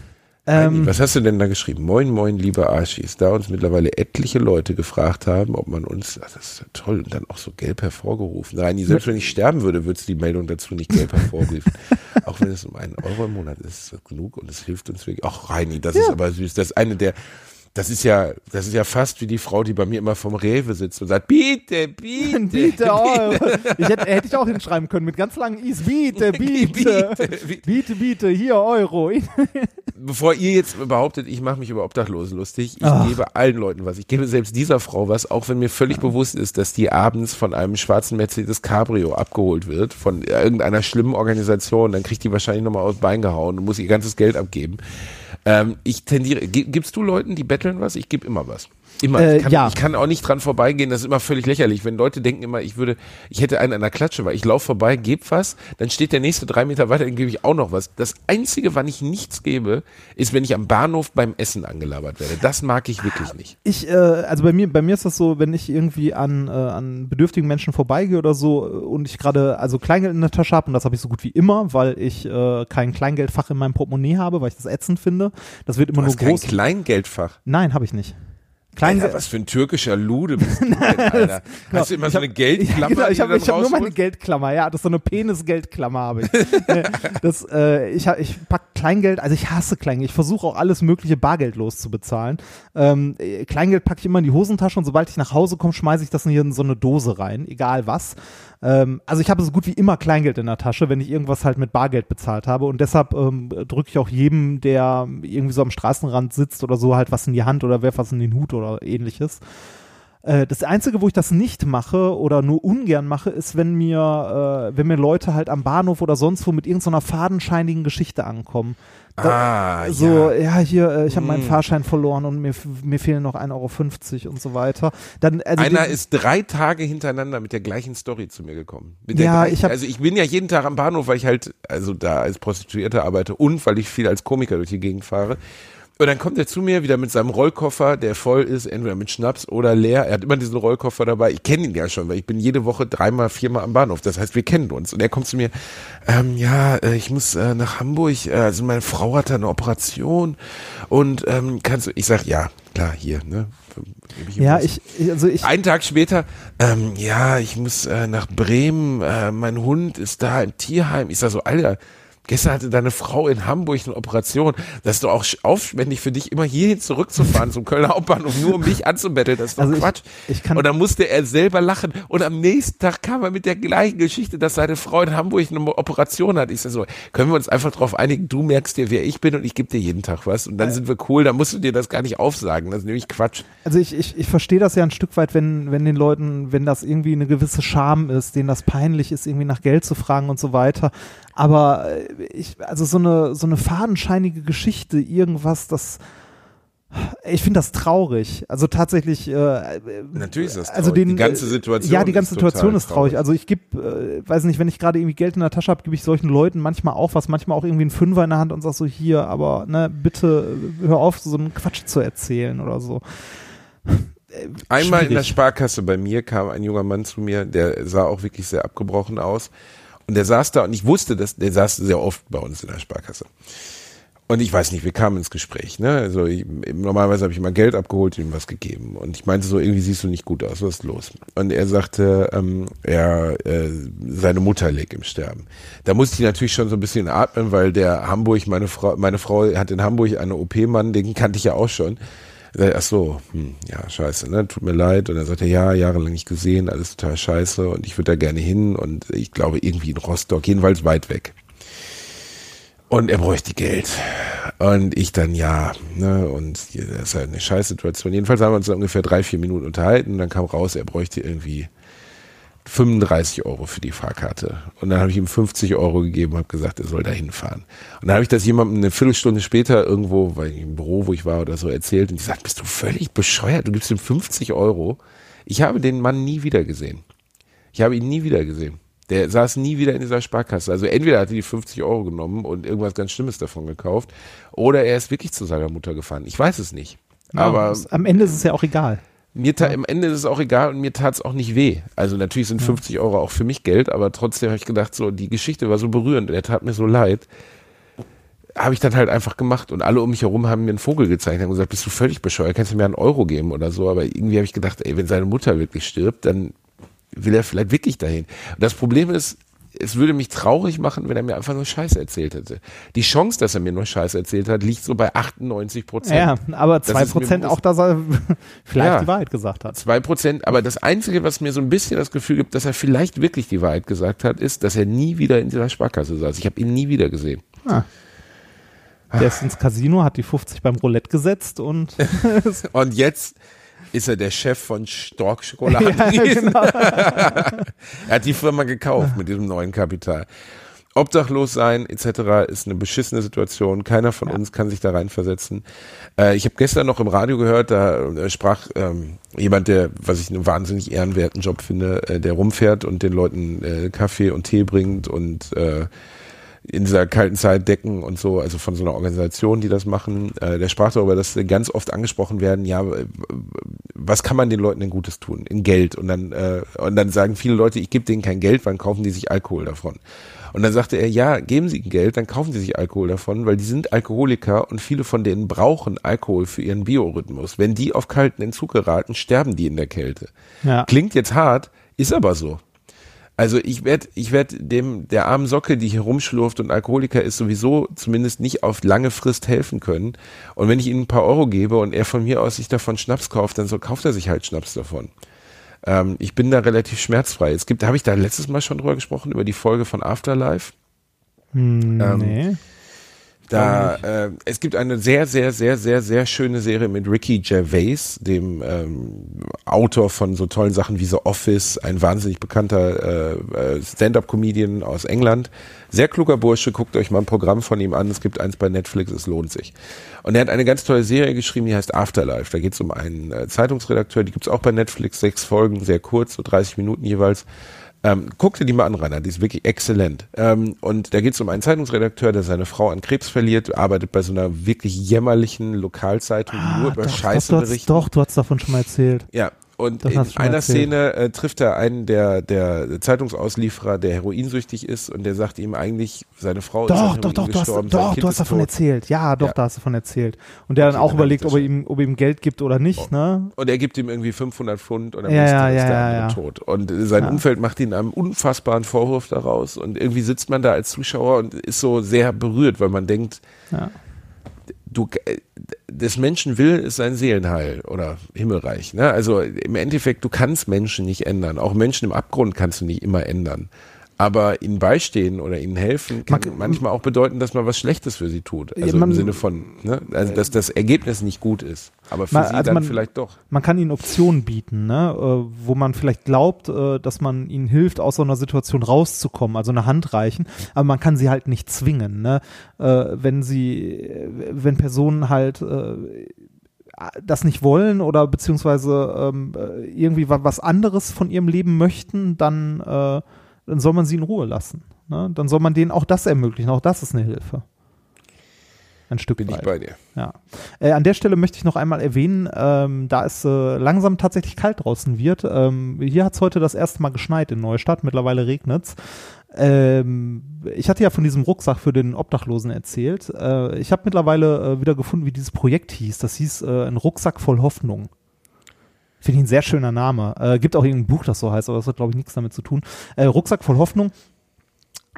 Ähm, was hast du denn da geschrieben? Moin, moin, liebe Arschis. Da uns mittlerweile etliche Leute gefragt haben, ob man uns, ach, das ist ja toll, und dann auch so gelb hervorgerufen. Reini, selbst wenn ich sterben würde, würdest du die Meldung dazu nicht gelb hervorrufen. auch wenn es um einen Euro im Monat ist, ist das genug und es hilft uns wirklich. Ach, Reini, das ist aber süß. Das ist eine der, das ist ja, das ist ja fast wie die Frau, die bei mir immer vom Rewe sitzt und sagt, biete, biete. Biete, oh, ich hätte, hätte ich auch hinschreiben können mit ganz langen Is. Biete, biete, Biete. biete, biete, hier Euro. Bevor ihr jetzt behauptet, ich mache mich über Obdachlosen lustig, ich Ach. gebe allen Leuten was. Ich gebe selbst dieser Frau was, auch wenn mir völlig bewusst ist, dass die abends von einem schwarzen Mercedes Cabrio abgeholt wird, von irgendeiner schlimmen Organisation, dann kriegt die wahrscheinlich nochmal aus Bein gehauen und muss ihr ganzes Geld abgeben. Ähm, ich tendiere, gi- gibst du Leuten, die betteln was? Ich gebe immer was. Immer. Äh, ich, kann, ja. ich kann auch nicht dran vorbeigehen, das ist immer völlig lächerlich. Wenn Leute denken immer, ich würde, ich hätte einen an der Klatsche, weil ich laufe vorbei, gebe was, dann steht der nächste drei Meter weiter, dann gebe ich auch noch was. Das Einzige, wann ich nichts gebe, ist, wenn ich am Bahnhof beim Essen angelabert werde. Das mag ich wirklich nicht. Ich, äh, also bei mir, bei mir ist das so, wenn ich irgendwie an, äh, an bedürftigen Menschen vorbeigehe oder so äh, und ich gerade also Kleingeld in der Tasche habe und das habe ich so gut wie immer, weil ich äh, kein Kleingeldfach in meinem Portemonnaie habe, weil ich das ätzend finde. Das wird immer Du nur hast kein groß. Kleingeldfach. Nein, habe ich nicht. Alter, Kleingeld. was für ein türkischer Lude bist du denn, Alter? Hast du immer Ich so hab- eine Geldklammer? Ja, genau, ich habe ich hab nur meine? Geldklammer, ja, das ist so eine Penis-Geldklammer habe ich. Das, äh, ich, ich pack Kleingeld, also ich hasse Kleingeld, ich versuche auch alles mögliche bargeldlos zu bezahlen. Ähm, äh, Kleingeld packe ich immer in die Hosentasche und sobald ich nach Hause komme, schmeiße ich das hier in so eine Dose rein, egal was. Ähm, also ich habe so gut wie immer Kleingeld in der Tasche, wenn ich irgendwas halt mit Bargeld bezahlt habe und deshalb ähm, drücke ich auch jedem, der irgendwie so am Straßenrand sitzt oder so, halt was in die Hand oder werf was in den Hut oder ähnliches. Äh, Das Einzige, wo ich das nicht mache oder nur ungern mache, ist, wenn mir, äh, wenn mir Leute halt am Bahnhof oder sonst wo mit irgendeiner fadenscheinigen Geschichte ankommen. Da, Ah, so, ja. ja, hier, äh, ich habe meinen Mm. Fahrschein verloren und mir, mir fehlen noch 1,50 Euro und so weiter. Dann, also Einer die- ist drei Tage hintereinander mit der gleichen Story zu mir gekommen. Ja, gleichen, ich hab- also ich bin ja jeden Tag am Bahnhof, weil ich halt, also da als Prostituierte arbeite und weil ich viel als Komiker durch die Gegend fahre. Und dann kommt er zu mir wieder mit seinem Rollkoffer, der voll ist, entweder mit Schnaps oder leer. Er hat immer diesen Rollkoffer dabei. Ich kenne ihn ja schon, weil ich bin jede Woche dreimal, viermal am Bahnhof. Das heißt, wir kennen uns. Und er kommt zu mir, ähm, ja, äh, ich muss äh, nach Hamburg. Äh, also meine Frau hatte eine Operation und ähm, kannst du? Ich sag ja, klar, hier. Ne, ihm ja, ich, ich- also ich, Einen Tag später, ähm, ja, ich muss äh, nach Bremen, äh, mein Hund ist da im Tierheim. Ich sag so, Alter, Gestern hatte deine Frau in Hamburg eine Operation. Das ist doch auch aufwendig für dich, immer hierhin zurückzufahren zum Kölner Hauptbahnhof, nur um mich anzubetteln. Das ist doch Also ich- Quatsch. ich kann- und dann musste er selber lachen. Und am nächsten Tag kam er mit der gleichen Geschichte, dass seine Frau in Hamburg eine Operation hat. Ich sag so, können wir uns einfach darauf einigen, du merkst dir, wer ich bin und ich gebe dir jeden Tag was. Und dann sind wir cool, dann musst du dir das gar nicht aufsagen. Das ist nämlich Quatsch. Also ich, ich, ich verstehe das ja ein Stück weit, wenn, wenn den Leuten, wenn das irgendwie eine gewisse Scham ist, denen das peinlich ist, irgendwie nach Geld zu fragen und so weiter. Aber äh, ich, also so eine, so eine fadenscheinige Geschichte, irgendwas, das, ich finde das traurig. Also tatsächlich, äh, Natürlich ist das traurig. also den, die ganze äh, Situation Ja, die ganze ist Situation ist traurig. traurig. Also ich gebe, äh, weiß nicht, wenn ich gerade irgendwie Geld in der Tasche habe, gebe ich solchen Leuten manchmal auch was, manchmal auch irgendwie einen Fünfer in der Hand und sag so hier, aber ne, bitte äh, hör auf, so einen Quatsch zu erzählen oder so. Einmal in der Schwierig. Sparkasse bei mir kam ein junger Mann zu mir, der sah auch wirklich sehr abgebrochen aus. Und der saß da und ich wusste, dass der saß sehr oft bei uns in der Sparkasse. Und ich weiß nicht, wir kamen ins Gespräch. Ne? Also ich, normalerweise habe ich mal Geld abgeholt und ihm was gegeben. Und ich meinte so, irgendwie siehst du nicht gut aus, was ist los? Und er sagte, ähm, er, äh, seine Mutter liegt im Sterben. Da musste ich natürlich schon so ein bisschen atmen, weil der Hamburg, meine Frau, meine Frau hat in Hamburg einen OP-Mann, den kannte ich ja auch schon. Äh, Ach so, hm, ja, scheiße, ne? Tut mir leid. Und er sagte, ja, jahrelang nicht gesehen, alles total scheiße und ich würde da gerne hin und ich glaube irgendwie in Rostock, jedenfalls weit weg. Und er bräuchte Geld. Und ich dann, ja, ne, und das ist halt eine Scheißsituation. Jedenfalls haben wir uns ungefähr drei, vier Minuten unterhalten und dann kam raus, er bräuchte irgendwie 35 Euro für die Fahrkarte. Und dann habe ich ihm 50 Euro gegeben und habe gesagt, er soll da hinfahren. Und dann habe ich das jemandem eine Viertelstunde später irgendwo, weil ich im Büro, wo ich war oder so, erzählt und ich gesagt, bist du völlig bescheuert? Du gibst ihm 50 Euro. Ich habe den Mann nie wieder gesehen. Ich habe ihn nie wieder gesehen. Der saß nie wieder in dieser Sparkasse. Also entweder hat er die 50 Euro genommen und irgendwas ganz Schlimmes davon gekauft, oder er ist wirklich zu seiner Mutter gefahren. Ich weiß es nicht. Aber es- am Ende ist es ja auch egal. Mir ta am Ende ist es auch egal und mir tat es auch nicht weh. Also natürlich sind 50 Euro auch für mich Geld, aber trotzdem habe ich gedacht, so die Geschichte war so berührend, er tat mir so leid. Habe ich dann halt einfach gemacht und alle um mich herum haben mir einen Vogel gezeigt, haben gesagt, bist du völlig bescheuert, kannst du mir einen Euro geben oder so, aber irgendwie habe ich gedacht, ey, wenn seine Mutter wirklich stirbt, dann will er vielleicht wirklich dahin. Und das Problem ist, es würde mich traurig machen, wenn er mir einfach nur Scheiße erzählt hätte. Die Chance, dass er mir nur Scheiße erzählt hat, liegt so bei 98 Prozent. Ja, aber Das ist zwei mir Prozent bewusst. auch, dass er vielleicht Ja. die Wahrheit gesagt hat. Zwei Prozent, aber das Einzige, was mir so ein bisschen das Gefühl gibt, dass er vielleicht wirklich die Wahrheit gesagt hat, ist, dass er nie wieder in dieser Sparkasse saß. Ich habe ihn nie wieder gesehen. Der ist ins Casino, hat die 50 beim Roulette gesetzt und Und jetzt ist er der Chef von Stork Schokolade. Ja, genau. er hat die Firma gekauft mit diesem neuen Kapital. Obdachlos sein etc. ist eine beschissene Situation. Keiner von uns kann sich da reinversetzen. Äh, ich habe gestern noch im Radio gehört, da äh, sprach ähm, jemand, der, was ich einen wahnsinnig ehrenwerten Job finde, äh, der rumfährt und den Leuten äh, Kaffee und Tee bringt und äh, in dieser kalten Zeit decken und so, also von so einer Organisation, die das machen. Äh, der sprach darüber, dass ganz oft angesprochen werden, ja, was kann man den Leuten denn Gutes tun? In Geld. Und dann, äh, und dann sagen viele Leute, ich gebe denen kein Geld, wann kaufen die sich Alkohol davon? Und dann sagte er, ja, geben Sie ihnen Geld, dann kaufen Sie sich Alkohol davon, weil die sind Alkoholiker und viele von denen brauchen Alkohol für ihren Biorhythmus. Wenn die auf kalten Entzug geraten, sterben die in der Kälte. Ja. Klingt jetzt hart, ist aber so. Also ich werde ich werd dem der armen Socke, die hier rumschlurft und Alkoholiker ist, sowieso zumindest nicht auf lange Frist helfen können. Und wenn ich ihm ein paar Euro gebe und er von mir aus sich davon Schnaps kauft, dann so kauft er sich halt Schnaps davon. Ähm, ich bin da relativ schmerzfrei. Es gibt, habe ich da letztes Mal schon drüber gesprochen über die Folge von Afterlife. Hm, Ähm, nee. Da, äh, es gibt eine sehr, sehr, sehr, sehr, sehr schöne Serie mit Ricky Gervais, dem ähm, Autor von so tollen Sachen wie The Office, ein wahnsinnig bekannter äh, äh, Stand-up-Comedian aus England. Sehr kluger Bursche, guckt euch mal ein Programm von ihm an. Es gibt eins bei Netflix, es lohnt sich. Und er hat eine ganz tolle Serie geschrieben, die heißt Afterlife. Da geht es um einen äh, Zeitungsredakteur, die gibt's auch bei Netflix, sechs Folgen, sehr kurz, so 30 Minuten jeweils. Ähm, guck dir die mal an, Rainer, die ist wirklich exzellent. Ähm, und da geht es um einen Zeitungsredakteur, der seine Frau an Krebs verliert, arbeitet bei so einer wirklich jämmerlichen Lokalzeitung, die nur über Ah, doch, Scheiße doch, du hast, berichtet. doch, du hast davon schon mal erzählt. Ja, und Das in einer erzählt. Szene äh, trifft er einen der, der Zeitungsauslieferer, der heroinsüchtig ist und der sagt ihm eigentlich, seine Frau ist Doch, an doch, doch, du hast, gestorben, doch, Kind du hast ist davon tot. erzählt. Ja, doch, Ja. da hast du davon erzählt. Und der dann auch dann überlegt, ob er, ihm, ob er ihm Geld gibt oder nicht, ne? Und er gibt ihm irgendwie 500 Pfund und am Ja, nächsten ja, ist ja, der ja, andere ja. tot. Und äh, sein. Umfeld macht ihm einen unfassbaren Vorwurf daraus und irgendwie sitzt man da als Zuschauer und ist so sehr berührt, weil man denkt, du, äh, des Menschen Will ist sein Seelenheil oder Himmelreich. Ne? Also im Endeffekt, du kannst Menschen nicht ändern. Auch Menschen im Abgrund kannst du nicht immer ändern. Aber ihnen beistehen oder ihnen helfen kann Man- manchmal auch bedeuten, dass man was Schlechtes für sie tut. Also man- im Sinne von, ne? also dass das Ergebnis nicht gut ist. Aber für Man- sie also dann man- vielleicht doch. Man kann ihnen Optionen bieten, ne? äh, wo man vielleicht glaubt, äh, dass man ihnen hilft, aus so einer Situation rauszukommen, also eine Hand reichen, aber man kann sie halt nicht zwingen. Ne? Äh, wenn sie, wenn Personen halt das nicht wollen oder beziehungsweise ähm, äh, irgendwie wa was anderes von ihrem Leben möchten, dann, dann soll man sie in Ruhe lassen. Ne? Dann soll man denen auch das ermöglichen. Auch das ist eine Hilfe. Ein Stück Bin ich weit. bei dir. Ja. Äh, an der Stelle möchte ich noch einmal erwähnen, ähm, da es äh, langsam tatsächlich kalt draußen wird. Ähm, hier hat es heute das erste Mal geschneit in Neustadt, mittlerweile regnet's. Ähm, ich hatte ja von diesem Rucksack für den Obdachlosen erzählt. Äh, ich habe mittlerweile äh, wieder gefunden, wie dieses Projekt hieß. Das hieß äh, ein Rucksack voll Hoffnung. Finde ich ein sehr schöner Name. Äh, gibt auch irgendein Buch, das so heißt, aber das hat, glaube ich, nichts damit zu tun. Äh, Rucksack voll Hoffnung.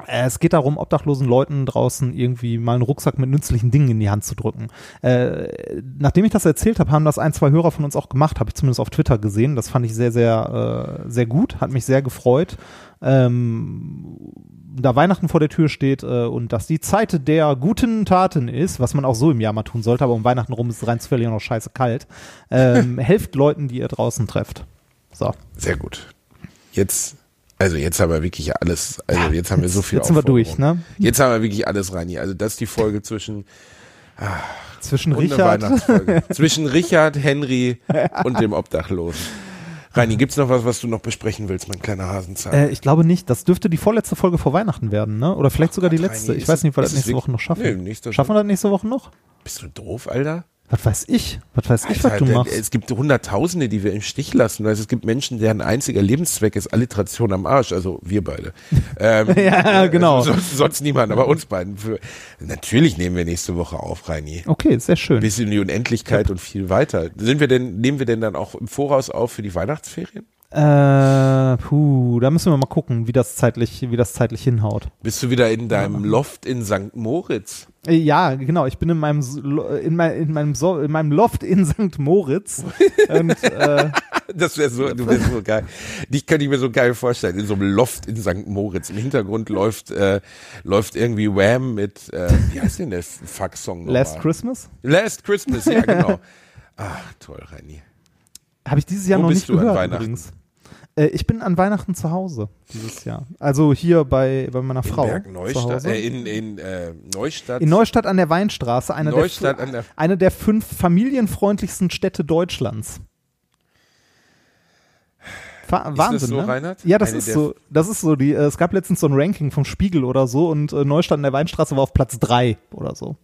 Äh, Es geht darum, obdachlosen Leuten draußen irgendwie mal einen Rucksack mit nützlichen Dingen in die Hand zu drücken. Äh, nachdem ich das erzählt habe, haben das ein, zwei Hörer von uns auch gemacht, habe ich zumindest auf Twitter gesehen. Das fand ich sehr, sehr, äh, sehr gut, hat mich sehr gefreut. Ähm, da Weihnachten vor der Tür steht äh, und dass die Zeit der guten Taten ist, was man auch so im Jahr mal tun sollte, aber um Weihnachten rum ist es rein zufällig noch scheiße kalt, ähm, helft Leuten, die ihr draußen trefft. So. Sehr gut. Jetzt, also jetzt haben wir wirklich alles, also jetzt haben wir so viel Jetzt sind wir durch, ne? Jetzt haben wir wirklich alles rein hier. Also das ist die Folge zwischen Zwischen und eine Richard. Zwischen Richard, Henry und dem Obdachlosen. Reini, gibt's noch was, was du noch besprechen willst, mein kleiner Hasenzahn? Äh, ich glaube nicht. Das dürfte die vorletzte Folge vor Weihnachten werden, ne? Oder vielleicht sogar die Gott, letzte. Reini, Ich weiß nicht, ob wir es- das es nächste Woche noch schaffen. Nee, Schaffen wir das nächste Woche noch? Bist du doof, Alter? Was weiß ich? Was weiß ich, was Alter, du machst? Es gibt Hunderttausende, die wir im Stich lassen. Also es gibt Menschen, deren einziger Lebenszweck ist Alliteration am Arsch. Also wir beide. Ähm, Ja, genau. Also sonst, sonst niemand, aber uns beiden. Für, natürlich nehmen wir nächste Woche auf, Reini. Okay, sehr schön. Bis in die Unendlichkeit und viel weiter. Sind wir denn, nehmen wir denn dann auch im Voraus auf für die Weihnachtsferien? Äh, puh, da müssen wir mal gucken, wie das zeitlich, wie das zeitlich hinhaut. Bist du wieder in deinem Loft in St. Moritz? Äh, Ja, genau. Ich bin in meinem in, mein, in meinem so in meinem Loft in St. Moritz und äh, Das wäre so, du wärst so geil. Dich könnte ich mir so geil vorstellen. In so einem Loft in St. Moritz. Im Hintergrund läuft, äh, läuft irgendwie Wham mit, äh, wie heißt denn der Fuck-Song nochmal? Last Christmas Last Christmas, ja, genau. Ach, toll, Reini. habe ich dieses Jahr Wo noch bist nicht du an gehört Weihnachten? übrigens. Äh, ich bin an Weihnachten zu Hause dieses Jahr. Also hier bei bei meiner In Frau Berg Neustadt, äh, in, in äh, Neustadt. In Neustadt an der Weinstraße, eine, Neustadt der, an der- eine der fünf familienfreundlichsten Städte Deutschlands. Fa das Wahnsinn, so, ne? Reinhard? Ja, das Eine ist so. Das ist so. Die, äh, es gab letztens so ein Ranking vom Spiegel oder so und äh, Neustadt an der Weinstraße war auf Platz drei oder so.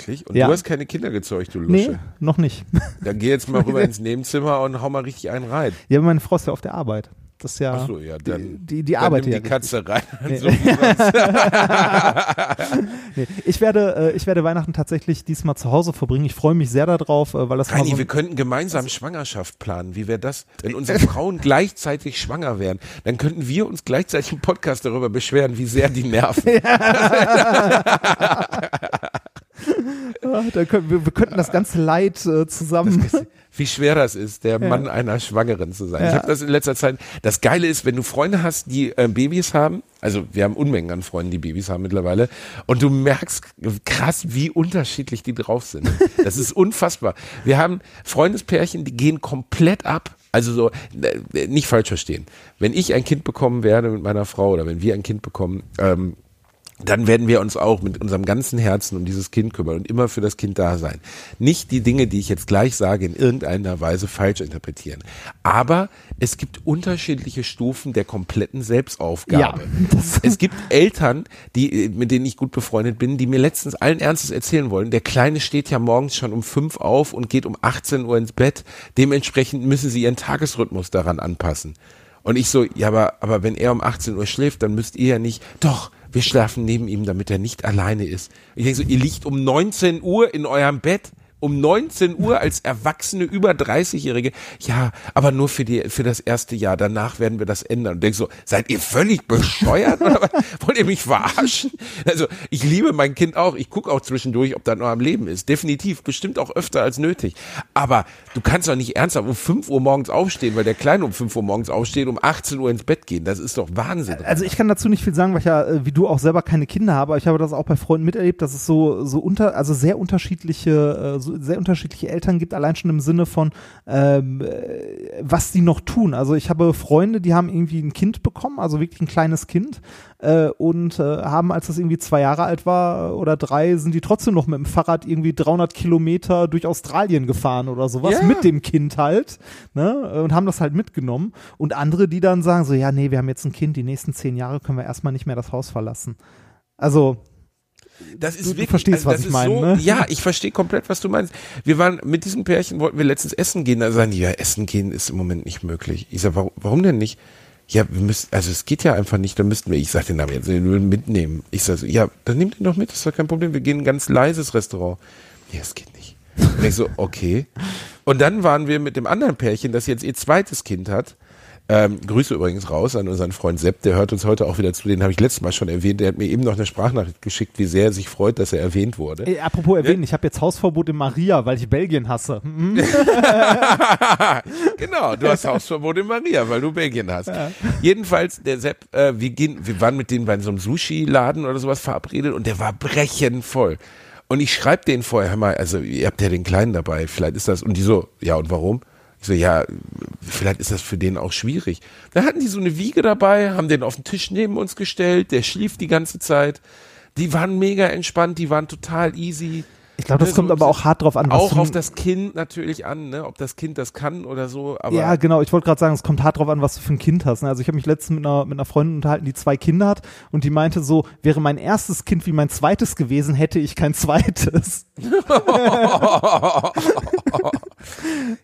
Wirklich? Und Ja. du hast keine Kinder gezeugt, du Nee, Lusche. noch nicht. Dann geh jetzt mal rüber ins Nebenzimmer und hau mal richtig einen rein. ja, meine Frau ist ja auf der Arbeit. Das ist ja. Ach so, ja, dann, die, die, die dann arbeitet nimm die. Katze rein. Nee. So. Nee, ich werde, äh, ich werde Weihnachten tatsächlich diesmal zu Hause verbringen. Ich freue mich sehr darauf, äh, weil das Reini, so wir könnten gemeinsam Schwangerschaft planen. Wie wäre das? Wenn unsere Frauen gleichzeitig schwanger wären, dann könnten wir uns gleichzeitig im Podcast darüber beschweren, wie sehr die nerven. Ah, da können, wir, wir könnten das ganze Leid äh, zusammen. Wie schwer das ist, der Mann einer Schwangeren zu sein. Ich habe das in letzter Zeit. Das Geile ist, wenn du Freunde hast, die äh, Babys haben, also wir haben Unmengen an Freunden, die Babys haben mittlerweile, und du merkst krass, wie unterschiedlich die drauf sind. Das ist unfassbar. Wir haben Freundespärchen, die gehen komplett ab. Also so, äh, nicht falsch verstehen. Wenn ich ein Kind bekommen werde mit meiner Frau oder wenn wir ein Kind bekommen, ähm, dann werden wir uns auch mit unserem ganzen Herzen um dieses Kind kümmern und immer für das Kind da sein. Nicht die Dinge, die ich jetzt gleich sage, in irgendeiner Weise falsch interpretieren. Aber es gibt unterschiedliche Stufen der kompletten Selbstaufgabe. Ja, es gibt Eltern, die, mit denen ich gut befreundet bin, die mir letztens allen Ernstes erzählen wollen, der Kleine steht ja morgens schon um fünf auf und geht um 18 Uhr ins Bett. Dementsprechend müssen sie ihren Tagesrhythmus daran anpassen. Und ich so, ja, aber, aber wenn er um 18 Uhr schläft, dann müsst ihr ja nicht, doch, wir schlafen neben ihm, damit er nicht alleine ist. Ich denke so, ihr liegt um 19 Uhr in eurem Bett, um 19 Uhr als erwachsene über 30-Jährige. Ja, aber nur für die, für das erste Jahr. Danach werden wir das ändern. Und denk so, seid ihr völlig bescheuert oder was? Wollt ihr mich verarschen? Also, ich liebe mein Kind auch. Ich gucke auch zwischendurch, ob da noch am Leben ist. Definitiv. Bestimmt auch öfter als nötig. Aber du kannst doch nicht ernsthaft um 5 Uhr morgens aufstehen, weil der Kleine um 5 Uhr morgens aufsteht, um 18 Uhr ins Bett gehen. Das ist doch Wahnsinn. Also ich kann dazu nicht viel sagen, weil ich ja, äh, wie du auch selber keine Kinder habe, aber ich habe das auch bei Freunden miterlebt, dass es so, so unter, also sehr unterschiedliche, äh, so sehr unterschiedliche Eltern gibt, allein schon im Sinne von, ähm, äh, was die noch tun. Also ich habe Freunde, die haben irgendwie ein Kind bekommen, also wirklich ein kleines Kind, äh, und äh, haben, als das irgendwie zwei Jahre alt war oder drei, sind die trotzdem noch mit dem Fahrrad irgendwie 300 Kilometer durch Australien gefahren oder sowas, Ja. mit dem Kind halt, ne, und haben das halt mitgenommen. Und andere, die dann sagen so, ja, nee, wir haben jetzt ein Kind, die nächsten zehn Jahre können wir erstmal nicht mehr das Haus verlassen. Also, Das ist Du- du wirklich, verstehst, was das ich meine, so, ne? Ja, ich verstehe komplett, was du meinst. Wir waren mit diesem Pärchen wollten wir letztens essen gehen. Da sagen die, ja, essen gehen ist im Moment nicht möglich. Ich sag, warum, warum denn nicht? Ja, wir müssen, also es geht ja einfach nicht, da müssten wir, ich sag den Namen jetzt, wir würden mitnehmen. Ich sag so, ja, dann nehmt ihn doch mit, ist doch kein Problem. Wir gehen in ein ganz leises Restaurant. Ja, es geht nicht. Und ich so, okay. Und dann waren wir mit dem anderen Pärchen, das jetzt ihr zweites Kind hat. Ähm, Grüße übrigens raus an unseren Freund Sepp, der hört uns heute auch wieder zu, den habe ich letztes Mal schon erwähnt. Der hat mir eben noch eine Sprachnachricht geschickt, wie sehr er sich freut, dass er erwähnt wurde. ey, apropos erwähnen, ich habe jetzt Hausverbot in Maria, weil ich Belgien hasse. Mhm. genau, du hast Hausverbot in Maria, weil du Belgien hast. Jedenfalls, der Sepp, äh, wir, gehen, wir waren mit denen bei so einem Sushi-Laden oder sowas verabredet und der war brechend voll. Und ich schreibe denen vorher, mal, also ihr habt ja den Kleinen dabei, vielleicht ist das, und die so, ja und warum? Ich so, ja, vielleicht ist das für den auch schwierig. Da hatten die so eine Wiege dabei, haben den auf den Tisch neben uns gestellt, der schlief die ganze Zeit. Die waren mega entspannt, die waren total easy. Ich glaube, das Ne, kommt so- aber auch hart drauf an, was Auch auf das Kind natürlich an, ne? ob das Kind das kann oder so. Aber ja, genau. Ich wollte gerade sagen, es kommt hart drauf an, was du für ein Kind hast. ne? Also ich habe mich letztens mit einer, mit einer Freundin unterhalten, die zwei Kinder hat und die meinte so, wäre mein erstes Kind wie mein zweites gewesen, hätte ich kein zweites.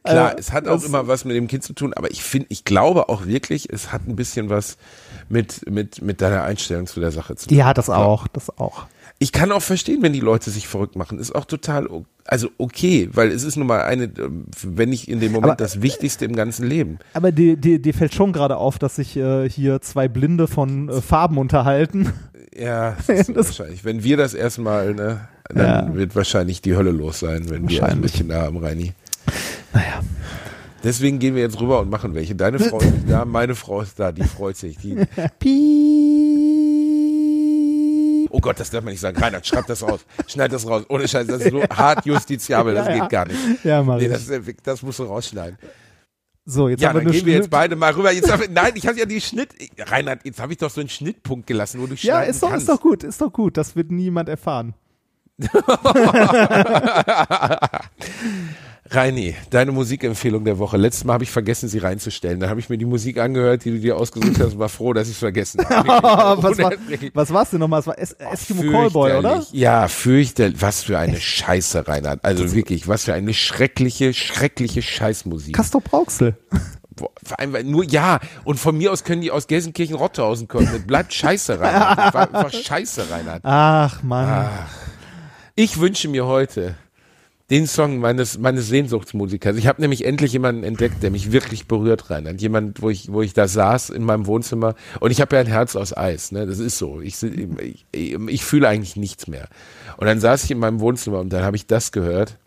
Klar, Äh, es hat auch immer was mit dem Kind zu tun, aber ich finde, ich glaube auch wirklich, es hat ein bisschen was mit, mit, mit deiner Einstellung zu der Sache zu tun. Ja, das auch, das auch. Ich kann auch verstehen, wenn die Leute sich verrückt machen. Ist auch total, also okay, weil es ist nun mal eine, ähm, wenn nicht in dem Moment Aber- das Wichtigste im ganzen Leben. Aber dir, dir, dir fällt schon gerade auf, dass sich äh, hier zwei Blinde von äh, Farben unterhalten. Ja, das Das- wahrscheinlich. Wenn wir das erstmal, ne, dann Ja. wird wahrscheinlich die Hölle los sein, wenn wir ein bisschen da haben, Reini. Naja. Deswegen gehen wir jetzt rüber und machen welche. Deine Frau ist nicht da, meine Frau ist da, die freut sich. Die, oh Gott, das darf man nicht sagen. Reinhard, schreib das raus. Schneid das raus. Ohne Scheiß, das ist so hart justiziabel, das Ja, ja. geht gar nicht. Ja, mach Nee, das, das musst du rausschneiden. So, jetzt Ja, haben wir dann gehen wir jetzt beide mal rüber. Jetzt ich, nein, ich habe ja die Schnitt. Reinhard, jetzt habe ich doch so einen Schnittpunkt gelassen, wo du Ja, schneiden ist doch, kannst. ist doch gut, ist doch gut. Das wird niemand erfahren. Reini, deine Musikempfehlung der Woche. Letztes Mal habe ich vergessen, sie reinzustellen. Dann habe ich mir die Musik angehört, die du dir ausgesucht hast und war froh, dass ich es vergessen habe. was, war, was war's denn nochmal? Es war es Eskimo Callboy, oder? Ja, fürchterlich. Was für eine Scheiße, Reinhard. Also wirklich, was für eine schreckliche, schreckliche Scheißmusik. Castor Brauxel. Boah, Vor allem, weil nur, ja, und von mir aus können die aus Gelsenkirchen-Rotthausen kommen. Das bleibt Scheiße, Reinhard. Das war einfach Scheiße, Reinhard. Ach, Mann. Ich wünsche mir heute den Song meines, meines Sehnsuchtsmusikers. Ich habe nämlich endlich jemanden entdeckt, der mich wirklich berührt, Reinhard. Jemand, wo ich, wo ich da saß in meinem Wohnzimmer. Und ich habe ja ein Herz aus Eis, ne? Das ist so. Ich, ich, ich fühle eigentlich nichts mehr. Und dann saß ich in meinem Wohnzimmer und dann habe ich das gehört.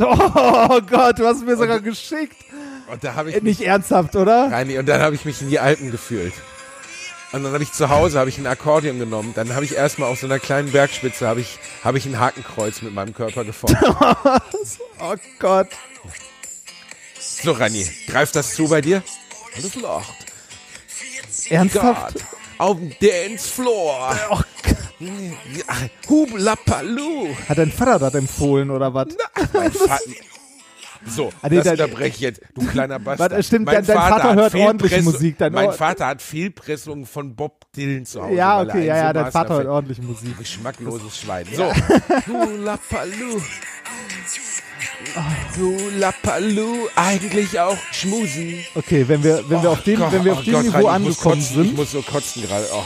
Oh Gott, du hast mir sogar geschickt. Und da habe ich Nicht ernsthaft, oder? Reini, und dann habe ich mich in die Alpen gefühlt. Und dann habe ich zu Hause habe ich ein Akkordeon genommen. Dann habe ich erstmal auf so einer kleinen Bergspitze habe ich habe ich ein Hakenkreuz mit meinem Körper geformt. Oh Gott. so Rani, greift das zu bei dir? Alles lacht. Ernsthaft? auf dem Dancefloor. Oh, Hublapalu. hat dein Vater das empfohlen oder was? Mein Vater. So, Ah, nee, das da- unterbreche ich jetzt, du kleiner Bastard. Warte, stimmt, Mein dein- dein Vater hat hört ordentliche Fehlpressung- Musik, dein mein Vater hat Fehlpressungen von Bob Dylan zu Hause. Ja, okay, ja, ja, dein Vater hört ordentliche Musik. Geschmackloses Schwein. So. Hulapalu. Hulapalu. Eigentlich auch schmusen. Okay, wenn wir, wenn wir auf dem, wenn wir auf oh dem Niveau angekommen kotzen, Ich sind, muss so kotzen gerade. Oh.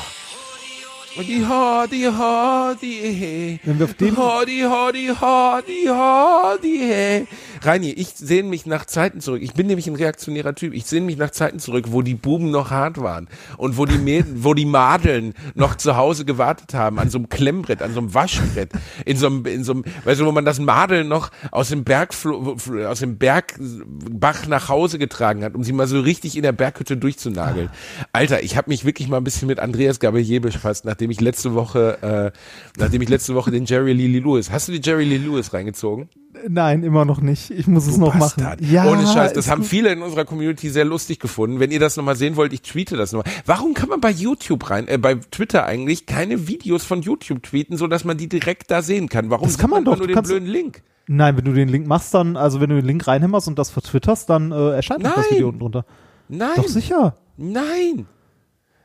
Die ha, die ha, die he. Wenn wir auf dem- Ha, die ha, die ha, die ha, die he. Reini, ich sehne mich nach Zeiten zurück. Ich bin nämlich ein reaktionärer Typ. Ich sehne mich nach Zeiten zurück, wo die Buben noch hart waren und wo die Mäden, wo die Madeln noch zu Hause gewartet haben an so einem Klemmbrett, an so einem Waschbrett, in so einem, in so einem, weißt du, wo man das Madel noch aus dem Bergflo, aus dem Bergbach nach Hause getragen hat, um sie mal so richtig in der Berghütte durchzunageln. Alter, ich habe mich wirklich mal ein bisschen mit Andreas Gabalier befasst, nachdem ich letzte Woche, äh, nachdem ich letzte Woche den Jerry Lee Lewis. Hast du die Jerry Lee Lewis reingezogen? nein, immer noch nicht. Ich muss es noch Bastard. machen. Ja, Ohne Scheiß, das haben viele in unserer Community sehr lustig gefunden. Wenn ihr das nochmal sehen wollt, ich tweete das nochmal. Warum kann man bei YouTube rein, äh, bei Twitter eigentlich keine Videos von YouTube tweeten, so dass man die direkt da sehen kann? Warum Das kann man sieht doch, nur du den blöden Link? Nein, wenn du den Link machst, dann, also wenn du den Link reinhämmerst und das vertwitterst, dann äh, erscheint das. Video unten drunter. Nein, Doch sicher. nein.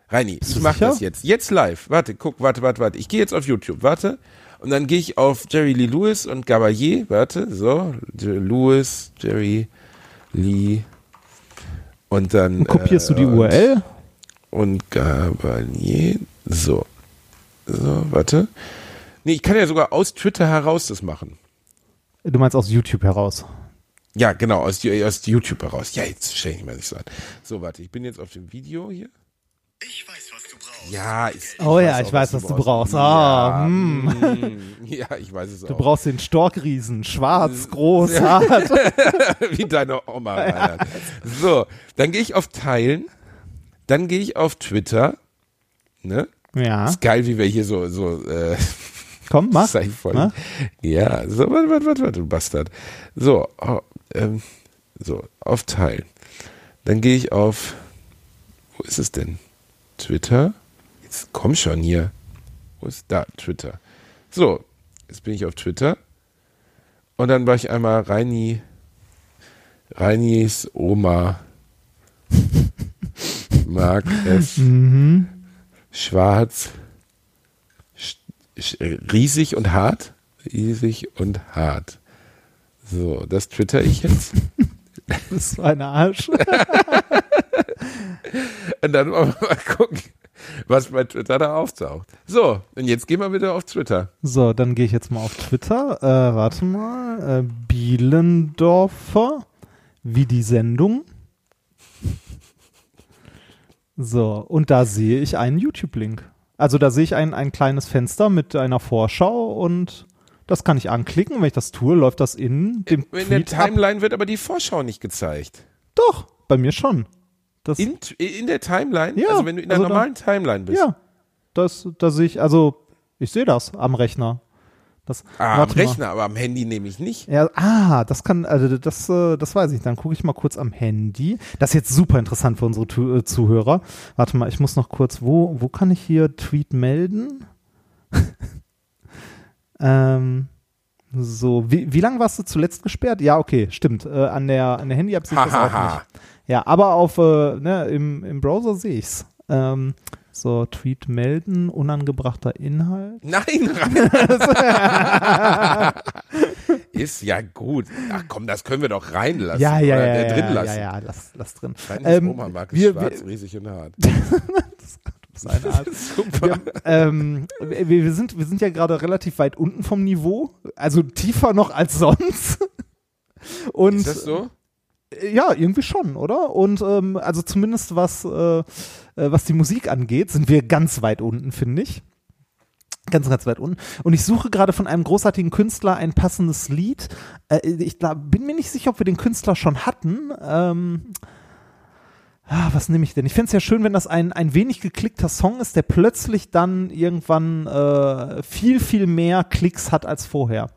Reini, ich du mach sicher? das jetzt. Jetzt live. Warte, guck, warte, warte, warte. Ich gehe jetzt auf YouTube. Warte. Und dann gehe ich auf Jerry Lee Lewis und Gabalier. Warte, so. Lewis, Jerry Lee. Und dann. Dann kopierst äh, du die und- URL. und Gabalier. So. So, warte. Nee, ich kann ja sogar aus Twitter heraus das machen. Du meinst aus YouTube heraus. Ja, genau, aus, aus YouTube heraus. Ja, jetzt stell ich mal nicht so an. So, warte, ich bin jetzt auf dem Video hier. Ich weiß, was du brauchst. Ja, ich, Oh ja, auch, ich weiß, was du brauchst. Ah, Ja, hm. mm, ja, ich weiß es Du auch. brauchst den Storkriesen. Schwarz, groß, hart. Wie deine Oma. Reinhard. So, dann gehe ich auf Teilen. Dann gehe ich auf Twitter. Ne? Ja, Ist geil, wie wir hier so, so äh, komm, mach. Sei voll. Na? Ja, so, warte, warte, warte, warte, du Bastard. So, oh, ähm, so, auf Teilen. Dann gehe ich auf, wo ist es denn? Twitter? Jetzt komm schon hier. Wo ist da? Twitter. So, jetzt bin ich auf Twitter. Und dann war ich einmal Reini, Reinis Oma mag es Mhm. schwarz, sch- sch- äh, riesig und hart. Riesig und hart. So, das twitter ich jetzt. Das ist ein Arsch. Und dann wollen wir mal gucken, was bei Twitter da auftaucht. So, und jetzt gehen wir wieder auf Twitter. So, dann gehe ich jetzt mal auf Twitter. Äh, warte mal. Äh, Bielendorfer. Wie die Sendung. So, und da sehe ich einen YouTube-Link. Also da sehe ich ein, ein kleines Fenster mit einer Vorschau und das kann ich anklicken. Wenn ich das tue, läuft das in dem In der Tweet ab. Timeline wird aber die Vorschau nicht gezeigt. Doch, bei mir schon. Das, In, in der Timeline? Ja, also wenn du in der also da- normalen Timeline bist. ja, das, da sehe ich, also ich sehe das am Rechner. Das, Ah, am warte mal. Rechner, aber am Handy nehme ich nicht. Ja, ah, das kann, also das, äh, das weiß ich. Dann gucke ich mal kurz am Handy. Das ist jetzt super interessant für unsere Tu- äh, Zuhörer. Warte mal, ich muss noch kurz, wo, wo kann ich hier Tweet melden? ähm, so, wie, wie lange warst du zuletzt gesperrt? Ja, okay, stimmt. Äh, an der, an der Handy-App sehe ich das auch nicht. Ja, aber auf, äh, ne, im, im Browser sehe ich's. Ähm, so, Tweet melden, unangebrachter Inhalt. Nein, Ist ja gut. Ach komm, das können wir doch reinlassen. Ja, ja, oder ja, äh, drin ja, lassen. ja, ja, lass, lass drin. Ähm, Oma mag es wir- schwarz, wir- riesig und hart. Das ist eine Art. Wir, ähm, wir, wir, sind, wir sind ja gerade relativ weit unten vom Niveau, also tiefer noch als sonst. Und Ist das so? äh, ja, irgendwie schon, oder? Und ähm, also zumindest was, äh, äh, was die Musik angeht, sind wir ganz weit unten, finde ich. Ganz, ganz weit unten. Und ich suche gerade von einem großartigen Künstler ein passendes Lied. Äh, ich glaub, bin mir nicht sicher, ob wir den Künstler schon hatten. Ähm, ah, was nehme ich denn? Ich fände es ja schön, wenn das ein, ein wenig geklickter Song ist, der plötzlich dann irgendwann äh, viel, viel mehr Klicks hat als vorher.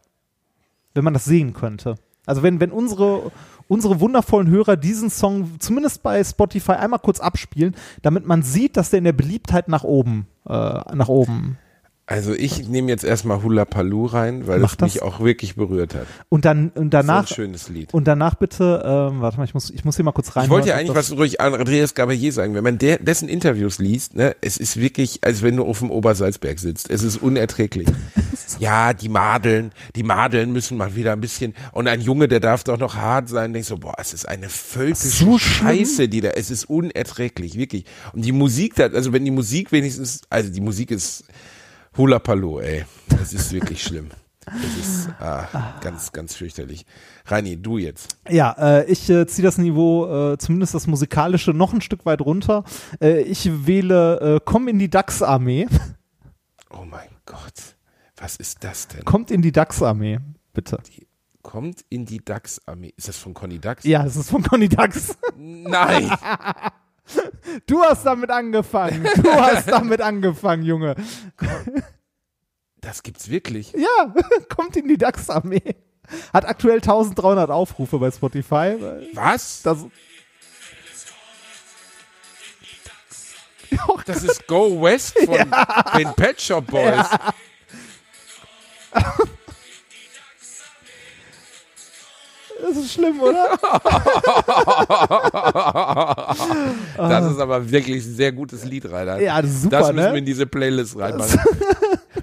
Wenn man das sehen könnte. Also wenn, wenn unsere, unsere wundervollen Hörer diesen Song zumindest bei Spotify einmal kurz abspielen, damit man sieht, dass der in der Beliebtheit nach oben, äh, nach oben Also ich nehme jetzt erstmal Hula Paloo rein, weil Mach es mich das. auch wirklich berührt hat. und dann und danach so ein schönes Lied. und danach bitte, ähm, warte mal, ich muss, ich muss hier mal kurz rein. Ich wollte ja eigentlich was ruhig an Andreas Gabalier sagen. Wenn man der, dessen Interviews liest, ne, es ist wirklich, als wenn du auf dem Obersalzberg sitzt. Es ist unerträglich. ja, die Madeln, die Madeln müssen mal wieder ein bisschen, und ein Junge, der darf doch noch hart sein. Denkst so, boah, es ist eine völkische So? Scheiße, die da, es ist unerträglich, wirklich. Und die Musik da, also wenn die Musik wenigstens, also die Musik ist Hula Palo, ey. Es ist wirklich schlimm. Es ist ah, ganz, ganz fürchterlich. Reini, du jetzt. Ja, äh, ich äh, ziehe das Niveau, äh, zumindest das musikalische, noch ein Stück weit runter. Äh, ich wähle äh, Komm in die DAX-Armee. Oh mein Gott. Was ist das denn? Kommt in die DAX-Armee, bitte. Kommt in die DAX-Armee. Ist das von Conny Dax? Ja, das ist von Conny Dax. Nein. Du hast damit angefangen. Du hast damit angefangen, Junge. Das gibt's wirklich. Ja, kommt in die DAX-Armee. Hat aktuell 1300 Aufrufe bei Spotify. Was? Das, Das ist Go West von den Pet Shop Boys. Das ist schlimm, oder? Das ist aber wirklich ein sehr gutes Lied, Rainer. Ja, das ist super, Das müssen ne? wir in diese Playlist reinmachen.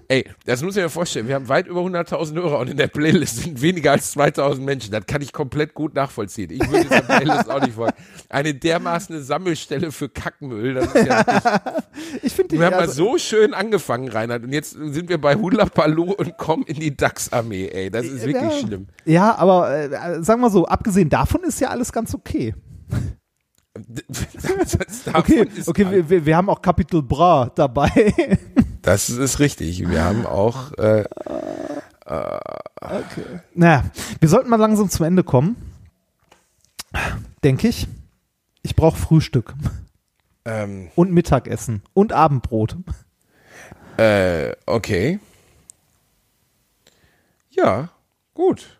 Ey, das muss ich mir vorstellen. Wir haben weit über 100.000 Hörer und in der Playlist sind weniger als 2.000 Menschen. Das kann ich komplett gut nachvollziehen. Ich würde dieser Playlist auch nicht folgen. Eine dermaßen Sammelstelle für Kackmüll. Das ist ja Ich finde wir haben mal also- so schön angefangen, Reinhard. Und jetzt sind wir bei Hula Paloo und kommen in die DAX-Armee. Ey, das ist wirklich ja. schlimm. Ja, aber äh, sagen wir so, abgesehen davon ist ja alles ganz okay. Okay, okay, wir, wir, wir haben auch Capital Bra dabei. das ist richtig. Wir haben auch äh, naja, wir sollten mal langsam zum Ende kommen. Denke ich. Ich brauche Frühstück ähm, und Mittagessen und Abendbrot. äh, okay. Ja, gut.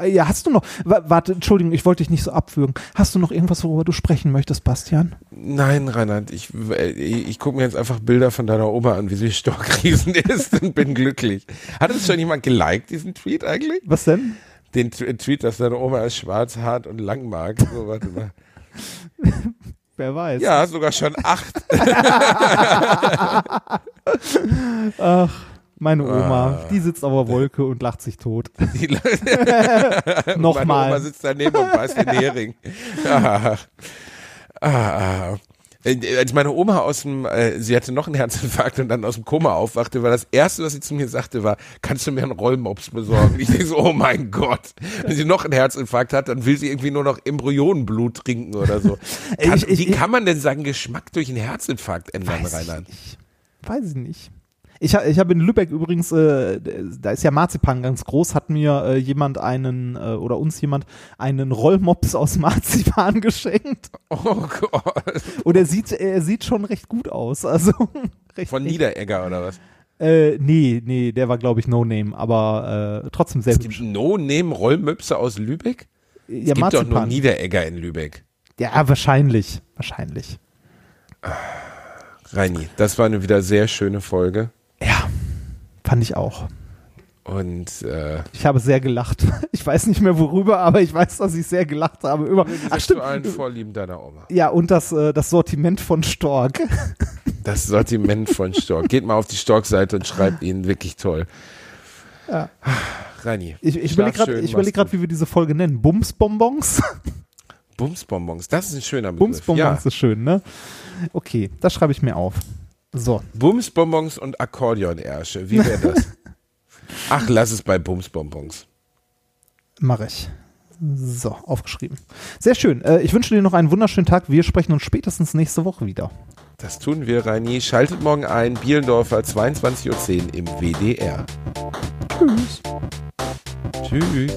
Äh, Ja, hast du noch, wa- warte, Entschuldigung, ich wollte dich nicht so abwürgen. Hast du noch irgendwas, worüber du sprechen möchtest, Bastian? Nein, Reinhard, ich, äh, ich, gucke mir jetzt einfach Bilder von deiner Oma an, wie sie Stockriesen ist und bin glücklich. Hat es schon jemand geliked, diesen Tweet eigentlich? Was denn? Den T Tweet, dass deine Oma ist schwarz, hart und lang mag. So, warte mal. Wer weiß. Ja, sogar schon acht. Ach, meine Oma, Ah. die sitzt auf der Wolke und lacht sich tot. Die Meine Oma Nochmal. sitzt daneben und beißt den Hering. Ah. Ah. Ah. Als meine Oma aus dem, äh, sie hatte noch einen Herzinfarkt und dann aus dem Koma aufwachte, war das erste, was sie zu mir sagte, war, kannst du mir einen Rollmops besorgen? Ich denke so, oh mein Gott. Wenn sie noch einen Herzinfarkt hat, dann will sie irgendwie nur noch Embryonenblut trinken oder so. Kann, Ich- ich- wie kann man denn seinen Geschmack durch einen Herzinfarkt ändern, Weiß ich Reinhard? nicht. Weiß ich nicht. Ich, ich habe in Lübeck übrigens, äh, da ist ja Marzipan ganz groß, hat mir äh, jemand einen, äh, oder uns jemand, einen Rollmops aus Marzipan geschenkt. Oh Gott. Und er sieht, er sieht schon recht gut aus. Also Von. Niederegger oder was? Äh, nee, nee, der war, glaube ich, No Name, aber äh, trotzdem sehr Es gibt. No-Name-Rollmöpse aus Lübeck? Ja, es gibt doch nur Marzipan. Niederegger in Lübeck. Ja, wahrscheinlich. Wahrscheinlich. Reini, das war eine wieder sehr schöne Folge. Fand ich auch. Und äh, Ich habe sehr gelacht. Ich weiß nicht mehr worüber, aber ich weiß, dass ich sehr gelacht habe. Über, ach stimmt. sexuellen Vorlieben deiner Oma. Ja, und das, äh, das Sortiment von Stork. Das Sortiment von Stork. Geht mal auf die Stork-Seite und schreibt ihnen wirklich toll. Ja. Reini, Ich, ich überlege gerade, überleg wie wir diese Folge nennen. Bumsbonbons? Bumsbonbons, das ist ein schöner Begriff. Bumsbonbons Ja. ist schön, ne? Okay, das schreibe ich mir auf. So, Bumsbonbons und Akkordeonersche, wie wäre das? Ach, lass es bei Bumsbonbons. mache ich. So, aufgeschrieben. Sehr schön. Äh, ich wünsche dir noch einen wunderschönen Tag. Wir sprechen uns spätestens nächste Woche wieder. Das tun wir, Reini. Schaltet morgen ein, Bielendorfer, 22.10 Uhr im WDR. Tschüss. Tschüss.